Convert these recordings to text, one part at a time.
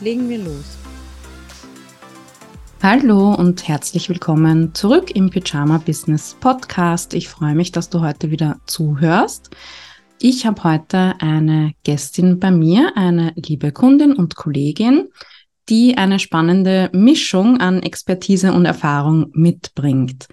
Legen wir los. Hallo und herzlich willkommen zurück im Pyjama Business Podcast. Ich freue mich, dass du heute wieder zuhörst. Ich habe heute eine Gästin bei mir, eine liebe Kundin und Kollegin, die eine spannende Mischung an Expertise und Erfahrung mitbringt.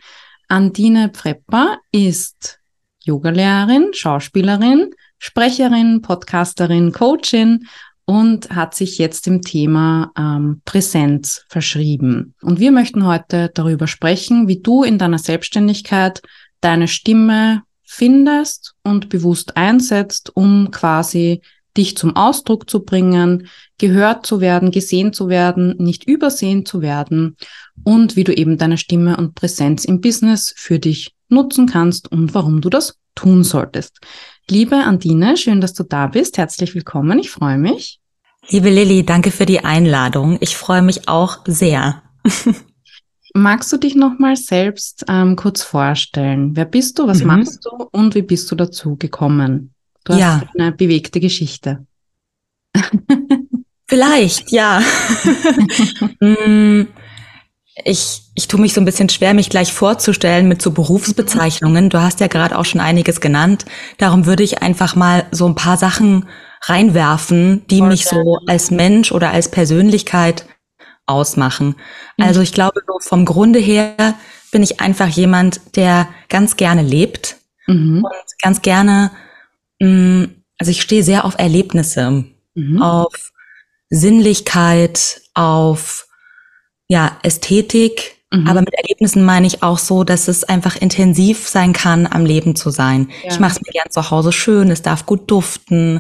Andine Pfrepper ist Yogalehrerin, Schauspielerin, Sprecherin, Podcasterin, Coachin und hat sich jetzt dem Thema ähm, Präsenz verschrieben. Und wir möchten heute darüber sprechen, wie du in deiner Selbstständigkeit deine Stimme findest und bewusst einsetzt, um quasi dich zum Ausdruck zu bringen, gehört zu werden, gesehen zu werden, nicht übersehen zu werden und wie du eben deine Stimme und Präsenz im Business für dich nutzen kannst und warum du das tun solltest. Liebe Andine, schön, dass du da bist. Herzlich willkommen. Ich freue mich. Liebe Lilly, danke für die Einladung. Ich freue mich auch sehr. Magst du dich nochmal selbst ähm, kurz vorstellen? Wer bist du, was mhm. machst du und wie bist du dazu gekommen? Du hast ja. eine bewegte Geschichte. Vielleicht, ja. Mm, ich, ich tue mich so ein bisschen schwer, mich gleich vorzustellen mit so Berufsbezeichnungen. Du hast ja gerade auch schon einiges genannt. Darum würde ich einfach mal so ein paar Sachen reinwerfen, die mich so als Mensch oder als Persönlichkeit ausmachen. Mhm. Also ich glaube, so vom Grunde her bin ich einfach jemand, der ganz gerne lebt mhm. und ganz gerne, mh, mm, also ich stehe sehr auf Erlebnisse, mhm. auf Sinnlichkeit, auf ja, Ästhetik, mhm. aber mit Erlebnissen meine ich auch so, dass es einfach intensiv sein kann, am Leben zu sein. Ja. Ich mache es mir gern zu Hause schön, es darf gut duften,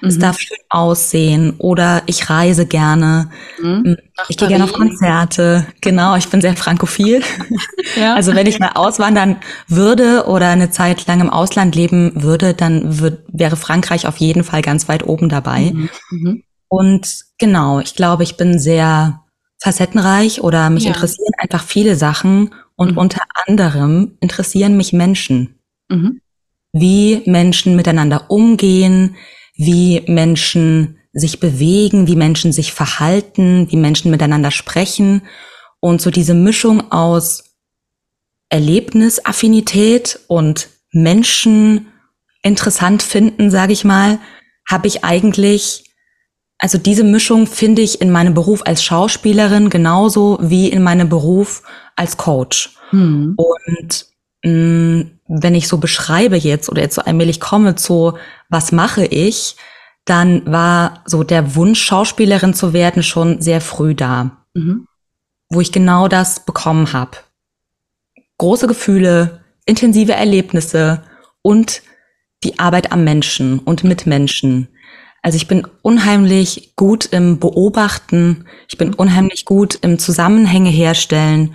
mhm. es darf schön aussehen oder ich reise gerne. Mhm. Mm, ich gehe gerne auf Konzerte. Genau, ich bin sehr frankophil. ja. Also wenn ich mal auswandern würde oder eine Zeit lang im Ausland leben würde, dann würd, wäre Frankreich auf jeden Fall ganz weit oben dabei. Mhm. Mhm. Und genau, ich glaube, ich bin sehr facettenreich oder mich ja. interessieren einfach viele Sachen und mhm. unter anderem interessieren mich Menschen. Mhm. Wie Menschen miteinander umgehen, wie Menschen sich bewegen, wie Menschen sich verhalten, wie Menschen miteinander sprechen und so diese Mischung aus Erlebnisaffinität und Menschen interessant finden, sage ich mal, habe ich eigentlich also diese Mischung finde ich in meinem Beruf als Schauspielerin genauso wie in meinem Beruf als Coach. Hm. Und mh, mm, wenn ich so beschreibe jetzt oder jetzt so allmählich komme zu, was mache ich, dann war so der Wunsch, Schauspielerin zu werden, schon sehr früh da, mhm. wo ich genau das bekommen habe. Große Gefühle, intensive Erlebnisse und die Arbeit am Menschen und mit Menschen. Also ich bin unheimlich gut im Beobachten, ich bin unheimlich gut im Zusammenhänge herstellen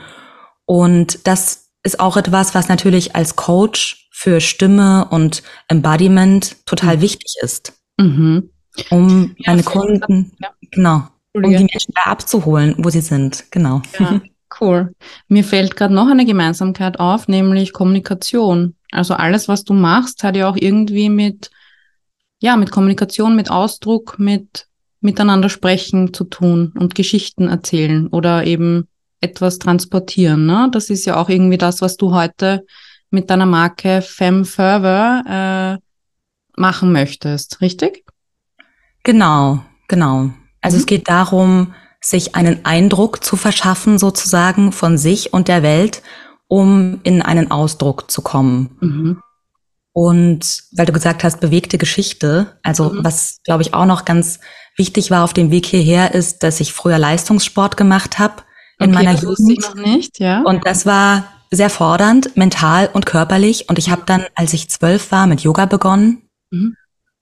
und das ist auch etwas, was natürlich als Coach für Stimme und Embodiment total mhm. wichtig ist. Mhm. Um ja, meine Kunden, ja. genau, um die Menschen da abzuholen, wo sie sind, genau. Ja, cool. Mir fällt gerade noch eine Gemeinsamkeit auf, nämlich Kommunikation. Also alles, was du machst, hat ja auch irgendwie mit ja, mit Kommunikation, mit Ausdruck, mit miteinander sprechen zu tun und Geschichten erzählen oder eben etwas transportieren. Ne? Das ist ja auch irgendwie das, was du heute mit deiner Marke Femme Fervor äh, machen möchtest, richtig? Genau, genau. Also mhm. es geht darum, sich einen Eindruck zu verschaffen, sozusagen von sich und der Welt, um in einen Ausdruck zu kommen. Mhm. Und weil du gesagt hast, bewegte Geschichte, also mhm. was, glaube ich, auch noch ganz wichtig war auf dem Weg hierher, ist, dass ich früher Leistungssport gemacht habe in okay, meiner Jugend. Ich noch nicht, ja. Und das war sehr fordernd, mental und körperlich. Und ich habe dann, als ich zwölf war, mit Yoga begonnen. Mhm.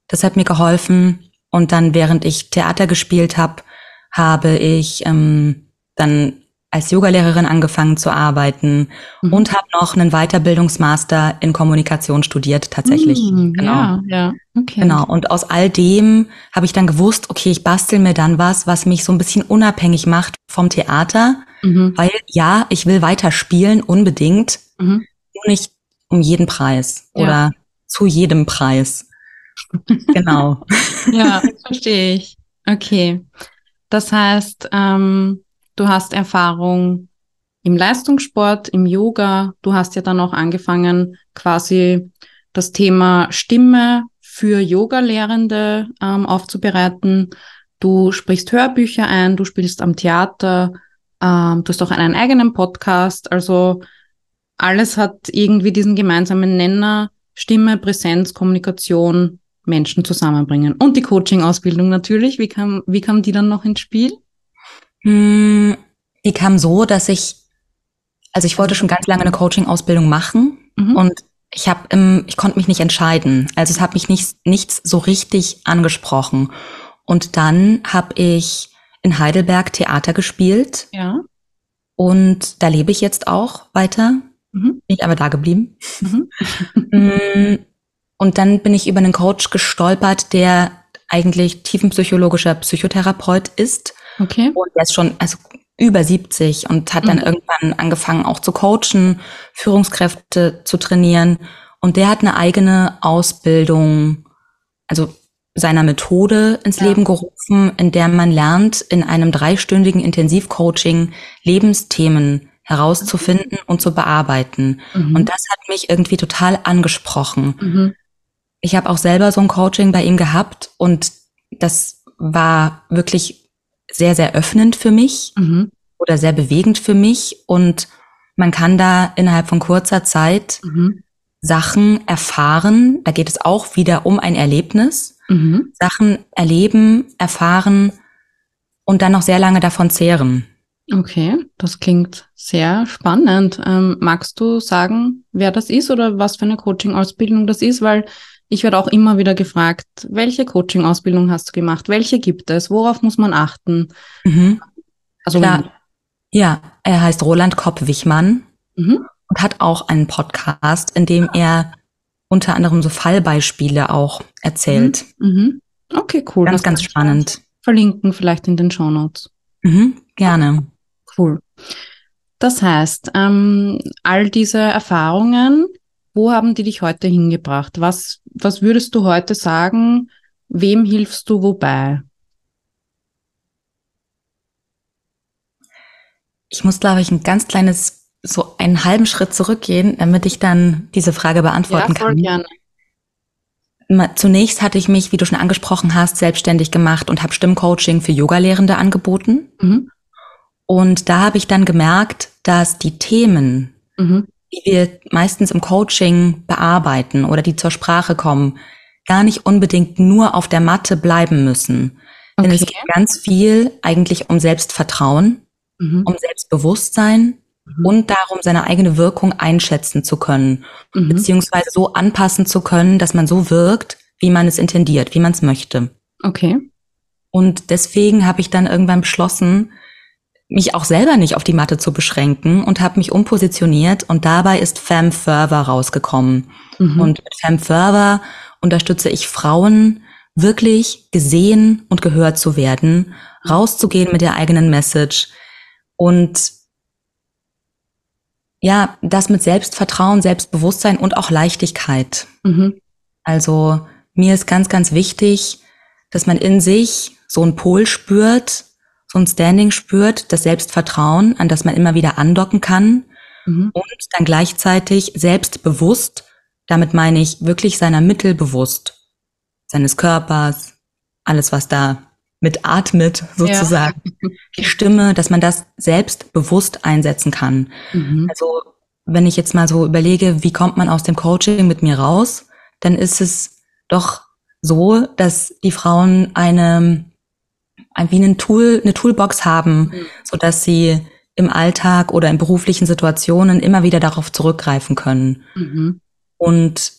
Das hat mir geholfen. Und dann, während ich Theater gespielt habe, habe ich ähm, dann als Yogalehrerin angefangen zu arbeiten mhm. und habe noch einen Weiterbildungsmaster in Kommunikation studiert tatsächlich. Mhm, genau. Ja, ja, okay. Genau. Und aus all dem habe ich dann gewusst, okay, ich bastel mir dann was, was mich so ein bisschen unabhängig macht vom Theater, mhm. weil ja, ich will weiter spielen unbedingt, mhm. nur nicht um jeden Preis ja. oder zu jedem Preis. genau. Ja, verstehe ich. Okay. Das heißt, ähm, du hast Erfahrung im Leistungssport, im Yoga. Du hast ja dann auch angefangen, quasi das Thema Stimme für Yoga-Lehrende ähm, aufzubereiten. Du sprichst Hörbücher ein, du spielst am Theater, ähm, du hast auch einen eigenen Podcast. Also alles hat irgendwie diesen gemeinsamen Nenner, Stimme, Präsenz, Kommunikation, Menschen zusammenbringen. Und die Coaching-Ausbildung natürlich. Wie kam, wie kam die dann noch ins Spiel? Hm, die kam so, dass ich, also ich wollte schon ganz lange eine Coaching-Ausbildung machen mhm. und ich habe, im, ich konnte mich nicht entscheiden. Also es hat mich nicht, nichts so richtig angesprochen. Und dann habe ich in Heidelberg Theater gespielt. Ja. Und da lebe ich jetzt auch weiter. Mhm. Bin ich aber da geblieben. Mhm. Mm, und dann bin ich über einen Coach gestolpert, der eigentlich tiefenpsychologischer Psychotherapeut ist. Okay. Und der ist schon also über 70 und hat dann mhm. irgendwann angefangen auch zu coachen, Führungskräfte zu trainieren. Und der hat eine eigene Ausbildung, also seiner Methode ins ja. Leben gerufen, in der man lernt, in einem dreistündigen Intensivcoaching Lebensthemen herauszufinden und zu bearbeiten. Mhm. Und das hat mich irgendwie total angesprochen. Mhm. Ich habe auch selber so ein Coaching bei ihm gehabt und das war wirklich sehr, sehr öffnend für mich mhm. oder sehr bewegend für mich. Und man kann da innerhalb von kurzer Zeit mhm. Sachen erfahren. Da geht es auch wieder um ein Erlebnis. Mhm. Sachen erleben, erfahren und dann noch sehr lange davon zehren. Okay, das klingt sehr spannend. Ähm, magst du sagen, wer das ist oder was für eine Coaching-Ausbildung das ist? Weil ich werde auch immer wieder gefragt, welche Coaching-Ausbildung hast du gemacht? Welche gibt es? Worauf muss man achten? Mhm. Also Klar. Ja, er heißt Roland Kopp-Wichmann mhm. und hat auch einen Podcast, in dem er unter anderem so Fallbeispiele auch erzählt. Mhm. mhm. Okay, cool. Ganz, ganz spannend. Verlinken vielleicht in den Show Notes. Mhm, gerne. Cool. Das heißt, ähm, all diese Erfahrungen wo haben die dich heute hingebracht? Was, was würdest du heute sagen? Wem hilfst du wobei? Ich muss, glaube ich, ein ganz kleines, so einen halben Schritt zurückgehen, damit ich dann diese Frage beantworten ja, voll kann. Gerne. Zunächst hatte ich mich, wie du schon angesprochen hast, selbstständig gemacht und habe Stimmcoaching für Yogalehrende angeboten. Mhm. Und da habe ich dann gemerkt, dass die Themen, mhm die wir meistens im Coaching bearbeiten oder die zur Sprache kommen, gar nicht unbedingt nur auf der Matte bleiben müssen. Okay. Denn es geht ganz viel eigentlich um Selbstvertrauen, mhm. um Selbstbewusstsein mhm. und darum, seine eigene Wirkung einschätzen zu können, mhm. beziehungsweise so anpassen zu können, dass man so wirkt, wie man es intendiert, wie man es möchte. Okay. Und deswegen habe ich dann irgendwann beschlossen, mich auch selber nicht auf die Matte zu beschränken und habe mich umpositioniert und dabei ist Femme Fervor rausgekommen. Mhm. Und mit Femme Fervor unterstütze ich Frauen, wirklich gesehen und gehört zu werden, rauszugehen mit der eigenen Message und ja, das mit Selbstvertrauen, Selbstbewusstsein und auch Leichtigkeit. Mhm. Also mir ist ganz, ganz wichtig, dass man in sich so einen Pol spürt, so ein Standing spürt, das Selbstvertrauen, an das man immer wieder andocken kann mhm. und dann gleichzeitig selbstbewusst, damit meine ich wirklich seiner Mittel bewusst, seines Körpers, alles, was da mit atmet sozusagen, ja. die Stimme, dass man das selbstbewusst einsetzen kann. Mhm. Also wenn ich jetzt mal so überlege, wie kommt man aus dem Coaching mit mir raus, dann ist es doch so, dass die Frauen eine wie ein Tool, eine Toolbox haben, mhm. so dass sie im Alltag oder in beruflichen Situationen immer wieder darauf zurückgreifen können. Mhm. Und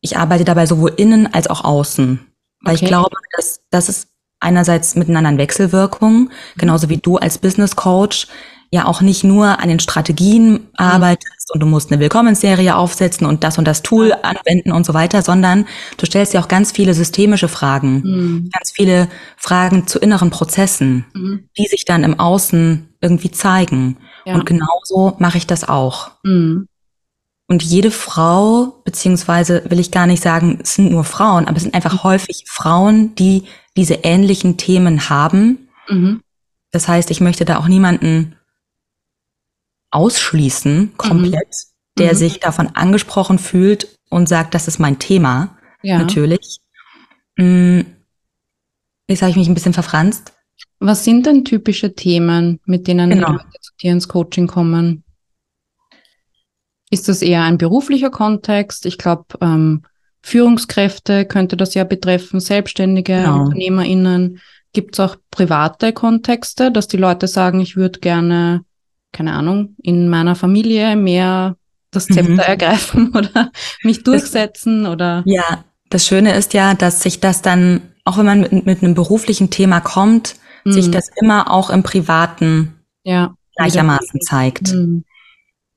ich arbeite dabei sowohl innen als auch außen. Weil okay. ich glaube, dass, dass es einerseits miteinander in Wechselwirkung, genauso wie du als Business Coach ja auch nicht nur an den Strategien arbeitest und du musst eine Willkommensserie aufsetzen und das und das Tool anwenden und so weiter, sondern du stellst dir auch ganz viele systemische Fragen, Mhm. ganz viele Fragen zu inneren Prozessen, Mhm. die sich dann im Außen irgendwie zeigen. Ja. Und genauso mache ich das auch. Mhm. Und jede Frau, beziehungsweise will ich gar nicht sagen, es sind nur Frauen, aber es sind einfach häufig Frauen, die diese ähnlichen Themen haben. Mhm. Das heißt, ich möchte da auch niemanden ausschließen, komplett, der Mhm. sich davon angesprochen fühlt und sagt, das ist mein Thema, Ja. natürlich. Mm, Jetzt habe ich mich ein bisschen verfranst. Was sind denn typische Themen, mit denen Genau. die Leute zu dir ins Coaching kommen? Ist das eher ein beruflicher Kontext? Ich glaube, ähm, Führungskräfte könnte das ja betreffen, selbstständige Genau. UnternehmerInnen. Gibt es auch private Kontexte, dass die Leute sagen, ich würde gerne, keine Ahnung, in meiner Familie mehr das Mhm. Zepter ergreifen oder mich durchsetzen oder Ja, das Schöne ist ja, dass sich das dann, auch wenn man mit, mit einem beruflichen Thema kommt, sich Mhm. das immer auch im Privaten ja, gleichermaßen zeigt. Mhm.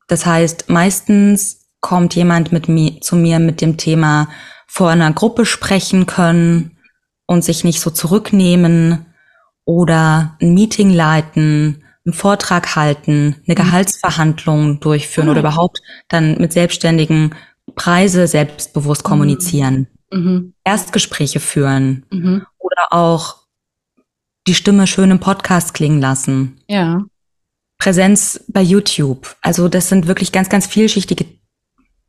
Das heißt, meistens kommt jemand mit mir, zu mir mit dem Thema vor einer Gruppe sprechen können und sich nicht so zurücknehmen oder ein Meeting leiten, einen Vortrag halten, eine Gehaltsverhandlung durchführen Ah. oder überhaupt dann mit Selbstständigen Preise selbstbewusst kommunizieren, Mhm. Erstgespräche führen Mhm. oder auch die Stimme schön im Podcast klingen lassen. Ja. Präsenz bei YouTube. Also das sind wirklich ganz, ganz vielschichtige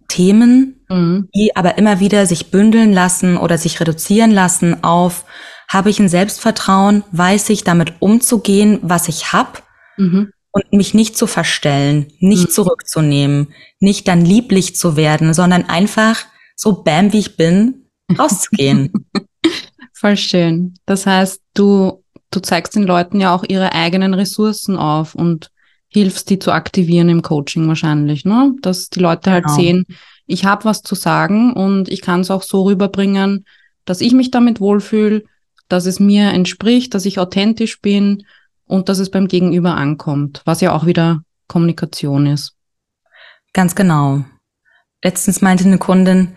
Themen, Mhm. die aber immer wieder sich bündeln lassen oder sich reduzieren lassen auf, habe ich ein Selbstvertrauen, weiß ich damit umzugehen, was ich habe Mhm. und mich nicht zu verstellen, nicht Mhm. zurückzunehmen, nicht dann lieblich zu werden, sondern einfach so bam, wie ich bin, rauszugehen. Voll schön. Das heißt, du, du zeigst den Leuten ja auch ihre eigenen Ressourcen auf und hilfst, die zu aktivieren im Coaching wahrscheinlich, ne? Dass die Leute halt Genau. sehen, ich habe was zu sagen und ich kann es auch so rüberbringen, dass ich mich damit wohlfühle, dass es mir entspricht, dass ich authentisch bin und dass es beim Gegenüber ankommt, was ja auch wieder Kommunikation ist. Ganz genau. Letztens meinte eine Kundin,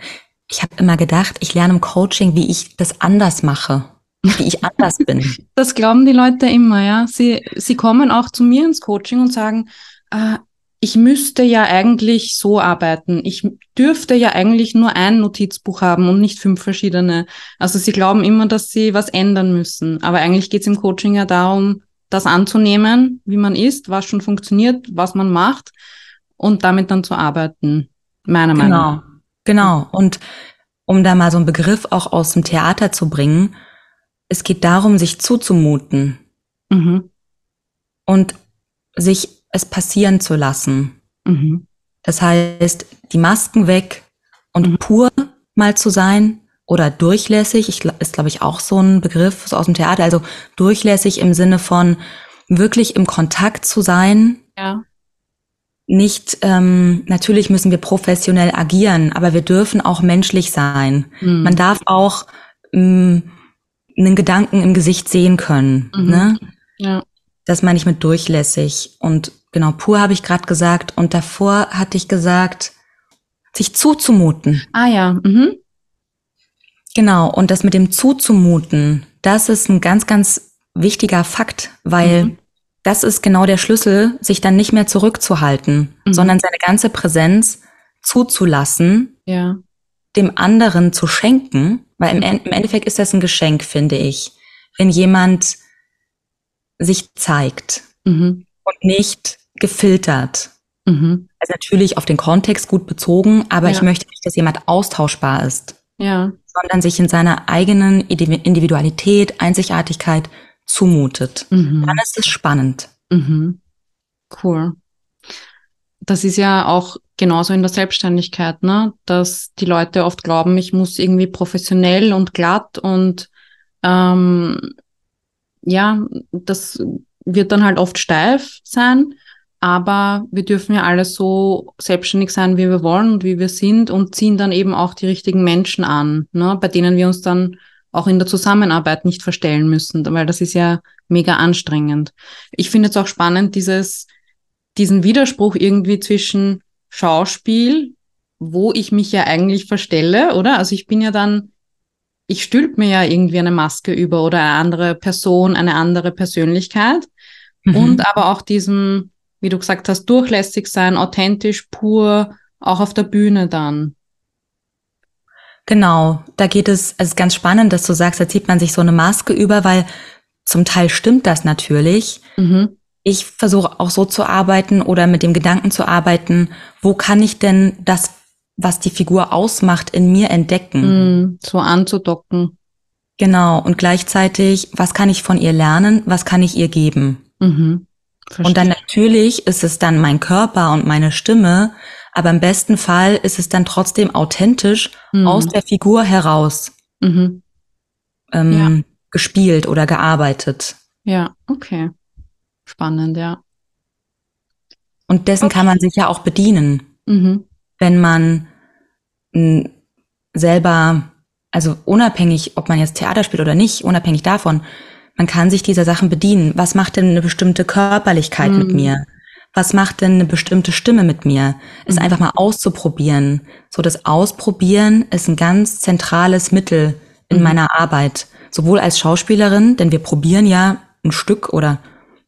ich habe immer gedacht, ich lerne im Coaching, wie ich das anders mache, wie ich anders bin. Das glauben die Leute immer, ja. Sie, sie kommen auch zu mir ins Coaching und sagen, äh, ich müsste ja eigentlich so arbeiten. Ich dürfte ja eigentlich nur ein Notizbuch haben und nicht fünf verschiedene. Also sie glauben immer, dass sie was ändern müssen. Aber eigentlich geht es im Coaching ja darum, das anzunehmen, wie man ist, was schon funktioniert, was man macht und damit dann zu arbeiten. Meiner Meinung nach. Genau, genau. Und um da mal so einen Begriff auch aus dem Theater zu bringen, es geht darum, sich zuzumuten Mhm. und sich es passieren zu lassen. Mhm. Das heißt, die Masken weg und Mhm. pur mal zu sein oder durchlässig, ich, ist glaube ich auch so ein Begriff so aus dem Theater, also durchlässig im Sinne von wirklich im Kontakt zu sein, Ja. nicht, ähm, natürlich müssen wir professionell agieren, aber wir dürfen auch menschlich sein. Mhm. Man darf auch ähm, einen Gedanken im Gesicht sehen können. Mhm. Ne? ja. Das meine ich mit durchlässig. Und genau, pur habe ich gerade gesagt. Und davor hatte ich gesagt, sich zuzumuten. Ah ja. Mhm. Genau. Und das mit dem zuzumuten, das ist ein ganz, ganz wichtiger Fakt, weil Mhm. das ist genau der Schlüssel, sich dann nicht mehr zurückzuhalten, Mhm. sondern seine ganze Präsenz zuzulassen, Ja. dem anderen zu schenken, weil im, im Endeffekt ist das ein Geschenk, finde ich, wenn jemand sich zeigt Mhm. und nicht gefiltert. Mhm. Also natürlich auf den Kontext gut bezogen, aber Ja. ich möchte nicht, dass jemand austauschbar ist, Ja. sondern sich in seiner eigenen Indi- Individualität, Einzigartigkeit zumutet. Mhm. Dann ist es spannend. Mhm. Cool. Das ist ja auch genauso in der Selbstständigkeit, ne? Dass die Leute oft glauben, ich muss irgendwie professionell und glatt und ähm, ja, das wird dann halt oft steif sein, aber wir dürfen ja alle so selbstständig sein, wie wir wollen und wie wir sind und ziehen dann eben auch die richtigen Menschen an, ne? Bei denen wir uns dann auch in der Zusammenarbeit nicht verstellen müssen, weil das ist ja mega anstrengend. Ich finde es auch spannend, dieses, diesen Widerspruch irgendwie zwischen Schauspiel, wo ich mich ja eigentlich verstelle, oder? Also ich bin ja dann, ich stülp mir ja irgendwie eine Maske über oder eine andere Person, eine andere Persönlichkeit. Mhm. Und aber auch diesem, wie du gesagt hast, durchlässig sein, authentisch, pur, auch auf der Bühne dann. Genau, da geht es, es ist ganz spannend, dass du sagst, da zieht man sich so eine Maske über, weil zum Teil stimmt das natürlich. Mhm. Ich versuche auch so zu arbeiten oder mit dem Gedanken zu arbeiten, wo kann ich denn das, was die Figur ausmacht, in mir entdecken? Mhm, so anzudocken. Genau, und gleichzeitig, was kann ich von ihr lernen, was kann ich ihr geben? Mhm, und dann natürlich ist es dann mein Körper und meine Stimme, aber im besten Fall ist es dann trotzdem authentisch mhm. aus der Figur heraus mhm. ähm, ja. gespielt oder gearbeitet. Ja, okay. Spannend, ja. Und dessen okay. kann man sich ja auch bedienen, mhm. wenn man selber, also unabhängig, ob man jetzt Theater spielt oder nicht, unabhängig davon, man kann sich dieser Sachen bedienen. Was macht denn eine bestimmte Körperlichkeit mit mhm. mir? was macht denn eine bestimmte Stimme mit mir? Es mhm. einfach mal auszuprobieren. So das Ausprobieren ist ein ganz zentrales Mittel in mhm. meiner Arbeit. Sowohl als Schauspielerin, denn wir probieren ja ein Stück oder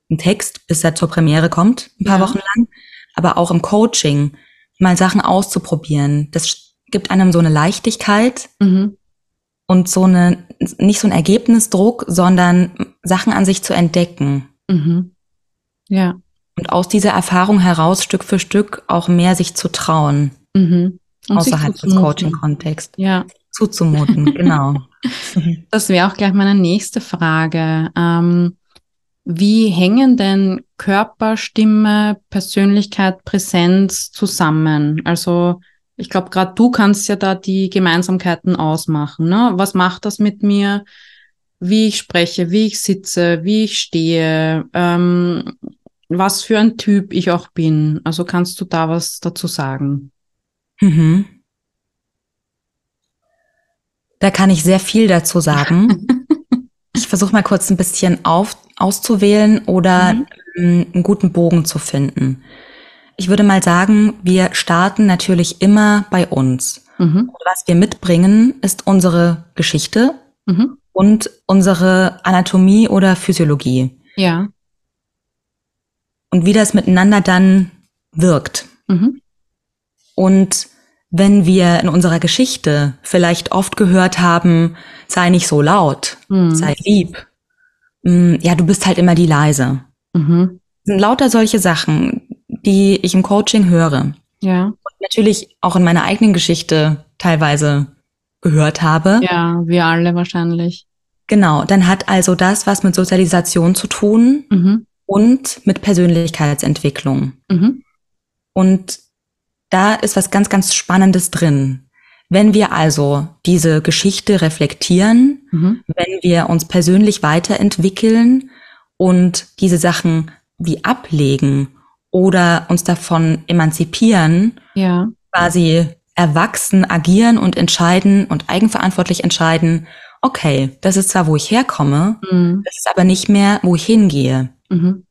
ein Text, bis er zur Premiere kommt, ein paar ja. Wochen lang, aber auch im Coaching, mal Sachen auszuprobieren. Das gibt einem so eine Leichtigkeit mhm. und so eine, nicht so ein Ergebnisdruck, sondern Sachen an sich zu entdecken. Mhm. Ja und aus dieser Erfahrung heraus Stück für Stück auch mehr sich zu trauen. Mhm. Außerhalb des Coaching-Kontexts. Ja. Zuzumuten, genau. Das wäre auch gleich meine nächste Frage. Ähm, wie hängen denn Körper, Stimme, Persönlichkeit, Präsenz zusammen? Also ich glaube, gerade du kannst ja da die Gemeinsamkeiten ausmachen. Ne? Was macht das mit mir? Wie ich spreche, wie ich sitze, wie ich stehe, ähm, was für ein Typ ich auch bin. Also kannst du da was dazu sagen? Mhm. Da kann ich sehr viel dazu sagen. ich versuche mal kurz ein bisschen auf, auszuwählen oder mhm. einen guten Bogen zu finden. Ich würde mal sagen, wir starten natürlich immer bei uns. Mhm. Was wir mitbringen, ist unsere Geschichte mhm. und unsere Anatomie oder Physiologie. Ja und wie das miteinander dann wirkt. Mhm. Und wenn wir in unserer Geschichte vielleicht oft gehört haben, sei nicht so laut, mhm. sei lieb, mm, ja, du bist halt immer die leise. Mhm. sind lauter solche Sachen, die ich im Coaching höre. Ja. Und natürlich auch in meiner eigenen Geschichte teilweise gehört habe. Ja, wir alle wahrscheinlich. Genau, dann hat also das was mit Sozialisation zu tun. Mhm und mit Persönlichkeitsentwicklung. Mhm. Und da ist was ganz, ganz Spannendes drin. Wenn wir also diese Geschichte reflektieren, mhm. wenn wir uns persönlich weiterentwickeln und diese Sachen wie ablegen oder uns davon emanzipieren, ja. quasi erwachsen agieren und entscheiden und eigenverantwortlich entscheiden, okay, das ist zwar, wo ich herkomme, mhm. das ist aber nicht mehr, wo ich hingehe. Mhm.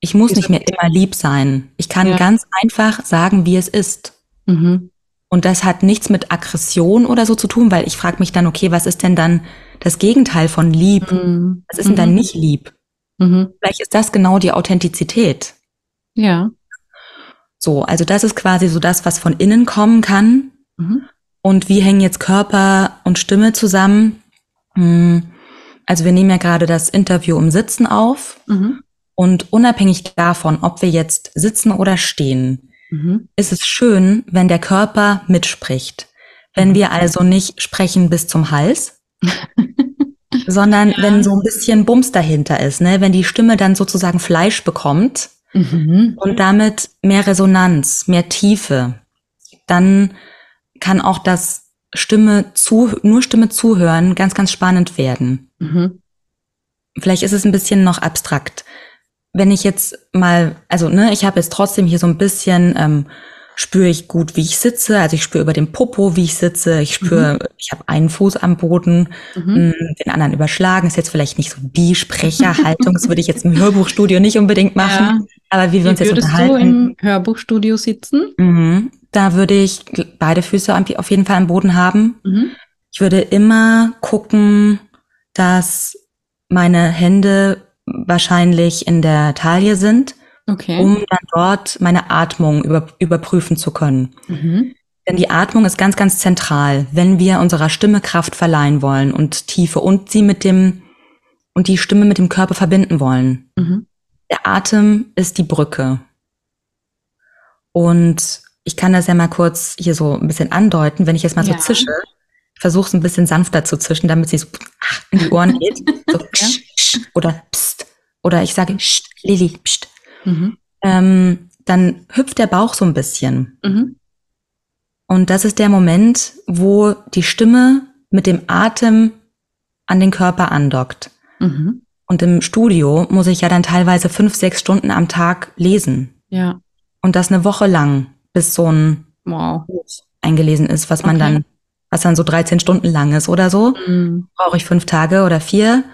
Ich muss nicht mehr immer lieb sein. Ich kann ja. ganz einfach sagen, wie es ist. Mhm. Und das hat nichts mit Aggression oder so zu tun, weil ich frage mich dann, okay, was ist denn dann das Gegenteil von lieb? Mhm. Was ist denn dann mhm. nicht lieb? Mhm. Vielleicht ist das genau die Authentizität. Ja. So, also das ist quasi so das, was von innen kommen kann. Mhm. Und wie hängen jetzt Körper und Stimme zusammen? Hm, also wir nehmen ja gerade das Interview im Sitzen auf. Mhm. Und unabhängig davon, ob wir jetzt sitzen oder stehen, mhm. ist es schön, wenn der Körper mitspricht. Wenn mhm. wir also nicht sprechen bis zum Hals, sondern ja. wenn so ein bisschen Bums dahinter ist, ne? wenn die Stimme dann sozusagen Fleisch bekommt mhm. und damit mehr Resonanz, mehr Tiefe, dann kann auch das Stimme zu, nur Stimme zuhören ganz, ganz spannend werden. Mhm. Vielleicht ist es ein bisschen noch abstrakt. Wenn ich jetzt mal, also ne, ich habe jetzt trotzdem hier so ein bisschen ähm, spüre ich gut, wie ich sitze. Also ich spüre über den Popo, wie ich sitze. Ich spüre, mhm. ich habe einen Fuß am Boden, mhm. Mm, den anderen überschlagen. Ist jetzt vielleicht nicht so die Sprecherhaltung. das würde ich jetzt im Hörbuchstudio nicht unbedingt machen. Ja. Aber wie wir uns jetzt unterhalten. Würdest du im Hörbuchstudio sitzen? Mhm. Da würde ich beide Füße auf jeden Fall am Boden haben. Mhm. Ich würde immer gucken, dass meine Hände wahrscheinlich in der Taille sind okay. um dann dort meine Atmung über, überprüfen zu können. Mhm. Denn die Atmung ist ganz, ganz zentral, wenn wir unserer Stimme Kraft verleihen wollen und Tiefe und sie mit dem und die Stimme mit dem Körper verbinden wollen. Mhm. Der Atem ist die Brücke. Und ich kann das ja mal kurz hier so ein bisschen andeuten, wenn ich jetzt mal ja. so zische. Ich versuche es ein bisschen sanfter zu zischen, damit sie so in die Ohren geht. So, ja. oder pst. Oder ich sage, pst, Lili, pst mhm. ähm, dann hüpft der Bauch so ein bisschen. Mhm. Und das ist der Moment, wo die Stimme mit dem Atem an den Körper andockt. Mhm. Und im Studio muss ich ja dann teilweise fünf, sechs Stunden am Tag lesen. Ja. Und das eine Woche lang, bis so ein wow. eingelesen ist, was man okay. dann, was dann so 13 Stunden lang ist oder so. Mhm. Brauche ich fünf Tage oder vier.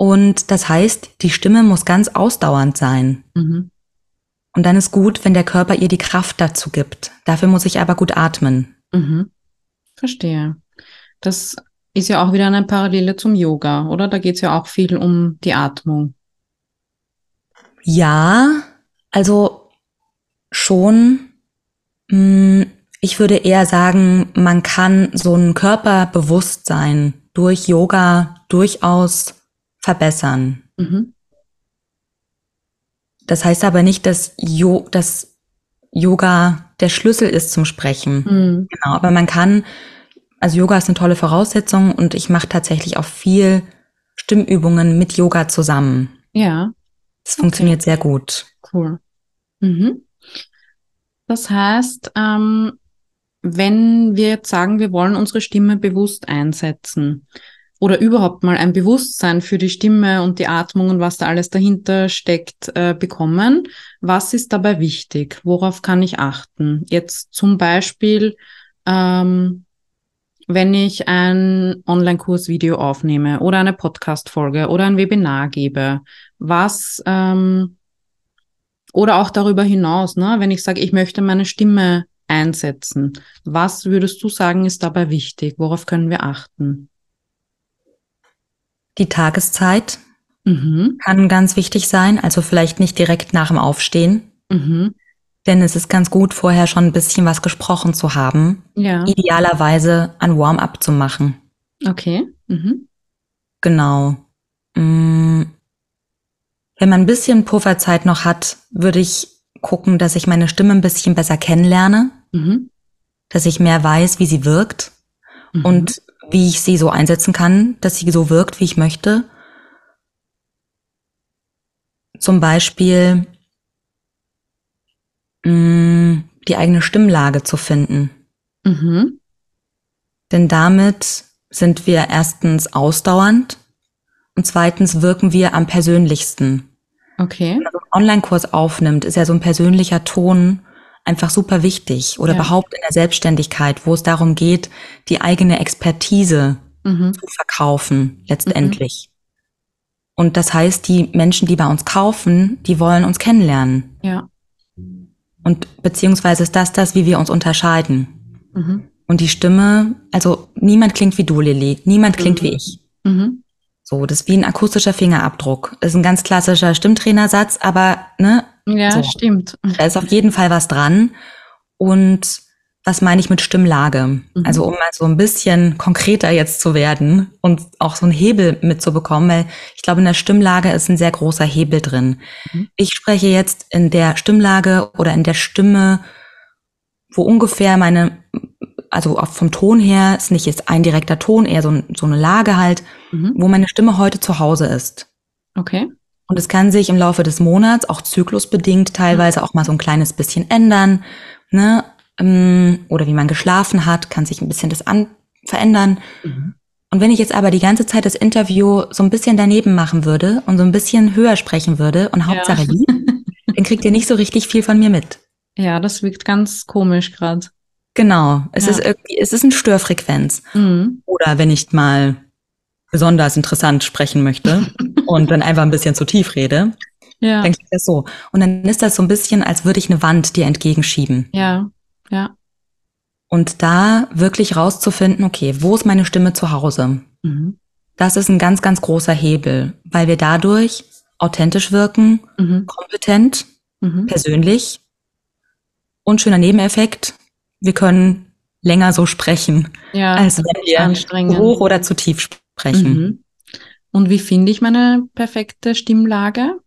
Und das heißt, die Stimme muss ganz ausdauernd sein. Mhm. Und dann ist gut, wenn der Körper ihr die Kraft dazu gibt. Dafür muss ich aber gut atmen. Mhm. Verstehe. Das ist ja auch wieder eine Parallele zum Yoga, oder? Da geht es ja auch viel um die Atmung. Ja, also schon. Hm, ich würde eher sagen, man kann so ein Körperbewusstsein durch Yoga durchaus verbessern. Mhm. Das heißt aber nicht, dass, jo dass Yoga der Schlüssel ist zum Sprechen. Mhm. Genau, aber man kann, also Yoga ist eine tolle Voraussetzung und ich mache tatsächlich auch viel Stimmübungen mit Yoga zusammen. Ja. Das okay. funktioniert sehr gut. Cool. Mhm. Das heißt, ähm, wenn wir jetzt sagen, wir wollen unsere Stimme bewusst einsetzen, oder überhaupt mal ein Bewusstsein für die Stimme und die Atmung und was da alles dahinter steckt, äh, bekommen. Was ist dabei wichtig? Worauf kann ich achten? Jetzt zum Beispiel, ähm, wenn ich ein Online-Kursvideo aufnehme oder eine Podcast-Folge oder ein Webinar gebe, was ähm, oder auch darüber hinaus, ne, wenn ich sage, ich möchte meine Stimme einsetzen, was würdest du sagen, ist dabei wichtig? Worauf können wir achten? Die Tageszeit mhm. kann ganz wichtig sein, also vielleicht nicht direkt nach dem Aufstehen. Mhm. Denn es ist ganz gut, vorher schon ein bisschen was gesprochen zu haben. Ja. Idealerweise ein Warm-up zu machen. Okay. Mhm. Genau. Mm. Wenn man ein bisschen Pufferzeit noch hat, würde ich gucken, dass ich meine Stimme ein bisschen besser kennenlerne, mhm. dass ich mehr weiß, wie sie wirkt mhm. und wie ich sie so einsetzen kann, dass sie so wirkt, wie ich möchte. Zum Beispiel mh, mm, die eigene Stimmlage zu finden. Mhm. Denn damit sind wir erstens ausdauernd und zweitens wirken wir am persönlichsten. Okay. Wenn man einen Online-Kurs aufnimmt, ist ja so ein persönlicher Ton einfach super wichtig oder ja. überhaupt in der Selbstständigkeit, wo es darum geht, die eigene Expertise mhm. zu verkaufen, letztendlich. Mhm. Und das heißt, die Menschen, die bei uns kaufen, die wollen uns kennenlernen. Ja. Und beziehungsweise ist das das, wie wir uns unterscheiden. Mhm. Und die Stimme, also niemand klingt wie du, Lilly. Niemand klingt wie ich. Mhm. So, das ist wie ein akustischer Fingerabdruck. Das ist ein ganz klassischer Stimmtrainersatz, aber ne, ja, so. stimmt. Da ist auf jeden Fall was dran. Und was meine ich mit Stimmlage? Mhm. Also um mal so ein bisschen konkreter jetzt zu werden und auch so einen Hebel mitzubekommen, weil ich glaube, in der Stimmlage ist ein sehr großer Hebel drin. Mhm. Ich spreche jetzt in der Stimmlage oder in der Stimme, wo ungefähr meine, also auch vom Ton her, ist nicht jetzt ein direkter Ton, eher so, so eine Lage halt, mhm. wo meine Stimme heute zu Hause ist. Okay. Und es kann sich im Laufe des Monats, auch zyklusbedingt, teilweise auch mal so ein kleines bisschen ändern. Ne? Ähm, oder wie man geschlafen hat, kann sich ein bisschen das an verändern. Mhm. Und wenn ich jetzt aber die ganze Zeit das Interview so ein bisschen daneben machen würde und so ein bisschen höher sprechen würde und Hauptsache ja. lieb, dann kriegt ihr nicht so richtig viel von mir mit. Ja, das wirkt ganz komisch gerade. Genau. Es Ja. ist irgendwie, es ist eine Störfrequenz. Mhm. Oder wenn ich mal besonders interessant sprechen möchte und dann einfach ein bisschen zu tief rede, Ja, dann klingt das so. Und dann ist das so ein bisschen, als würde ich eine Wand dir entgegenschieben. ja, ja. Und da wirklich rauszufinden, okay, wo ist meine Stimme zu Hause? Mhm. Das ist ein ganz, ganz großer Hebel, weil wir dadurch authentisch wirken, Mhm. kompetent, Mhm. persönlich und schöner Nebeneffekt, wir können länger so sprechen, Ja, als wenn wir hoch oder zu tief sprechen. Mhm. Und wie finde ich meine perfekte Stimmlage?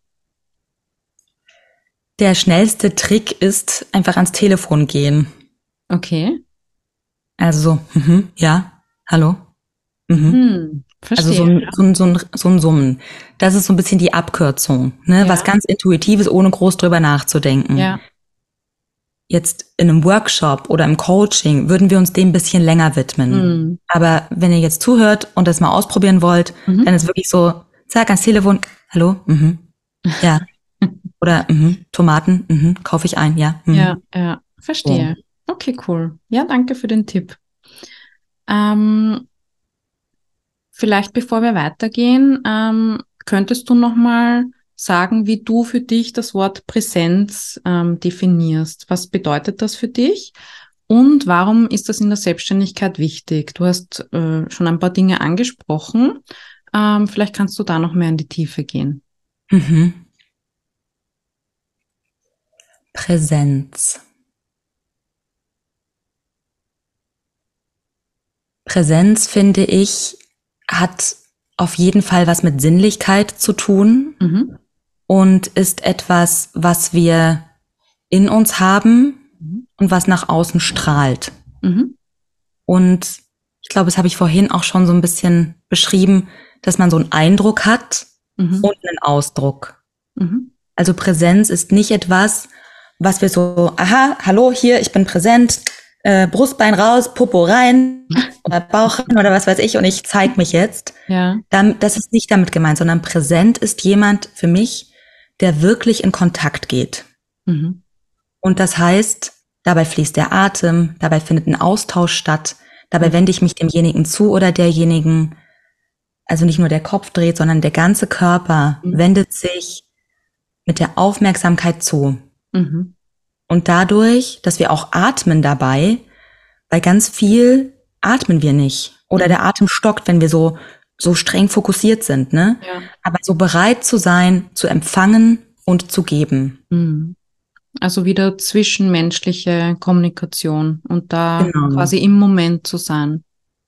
Der schnellste Trick ist einfach ans Telefon gehen. Okay. Also so, mhm, ja, hallo. Mhm. Hm, verstehe. Also so ein, so, ein, so, ein, so ein Summen. Das ist so ein bisschen die Abkürzung, ne? Ja. Was ganz Intuitives, ohne groß drüber nachzudenken. ja. Jetzt in einem Workshop oder im Coaching würden wir uns dem ein bisschen länger widmen. Hm. Aber wenn ihr jetzt zuhört und das mal ausprobieren wollt, Mhm. dann ist wirklich so, zack, ans Telefon, hallo, mhm, ja. Oder mhm, Tomaten, mhm, kaufe ich ein, ja. Mhm. Ja, ja, verstehe. Okay, cool. Ja, danke für den Tipp. Ähm, vielleicht bevor wir weitergehen, ähm, könntest du noch mal sagen, wie du für dich das Wort Präsenz ähm, definierst? Was bedeutet das für dich? Und warum ist das in der Selbstständigkeit wichtig? Du hast äh, schon ein paar Dinge angesprochen. Ähm, vielleicht kannst du da noch mehr in die Tiefe gehen. Mhm. Präsenz. Präsenz, finde ich, hat auf jeden Fall was mit Sinnlichkeit zu tun Mhm. Und ist etwas, was wir in uns haben Mhm. und was nach außen strahlt. Mhm. Und ich glaube, das habe ich vorhin auch schon so ein bisschen beschrieben, dass man so einen Eindruck hat Mhm. und einen Ausdruck. Mhm. Also Präsenz ist nicht etwas, was wir so, aha, hallo, hier, ich bin präsent, äh, Brustbein raus, Popo rein oder Bauch rein oder was weiß ich und ich zeig mich jetzt. Ja. Das ist nicht damit gemeint, sondern präsent ist jemand für mich, der wirklich in Kontakt geht. Mhm. Und das heißt, dabei fließt der Atem, dabei findet ein Austausch statt, dabei wende ich mich demjenigen zu oder derjenigen, also nicht nur der Kopf dreht, sondern der ganze Körper Mhm. wendet sich mit der Aufmerksamkeit zu. Mhm. Und dadurch, dass wir auch atmen dabei, weil ganz viel atmen wir nicht. Oder der Atem stockt, wenn wir so, so streng fokussiert sind, ne? Ja. Aber so bereit zu sein, zu empfangen und zu geben. Mhm. Also wieder zwischenmenschliche Kommunikation und da Genau. quasi im Moment zu sein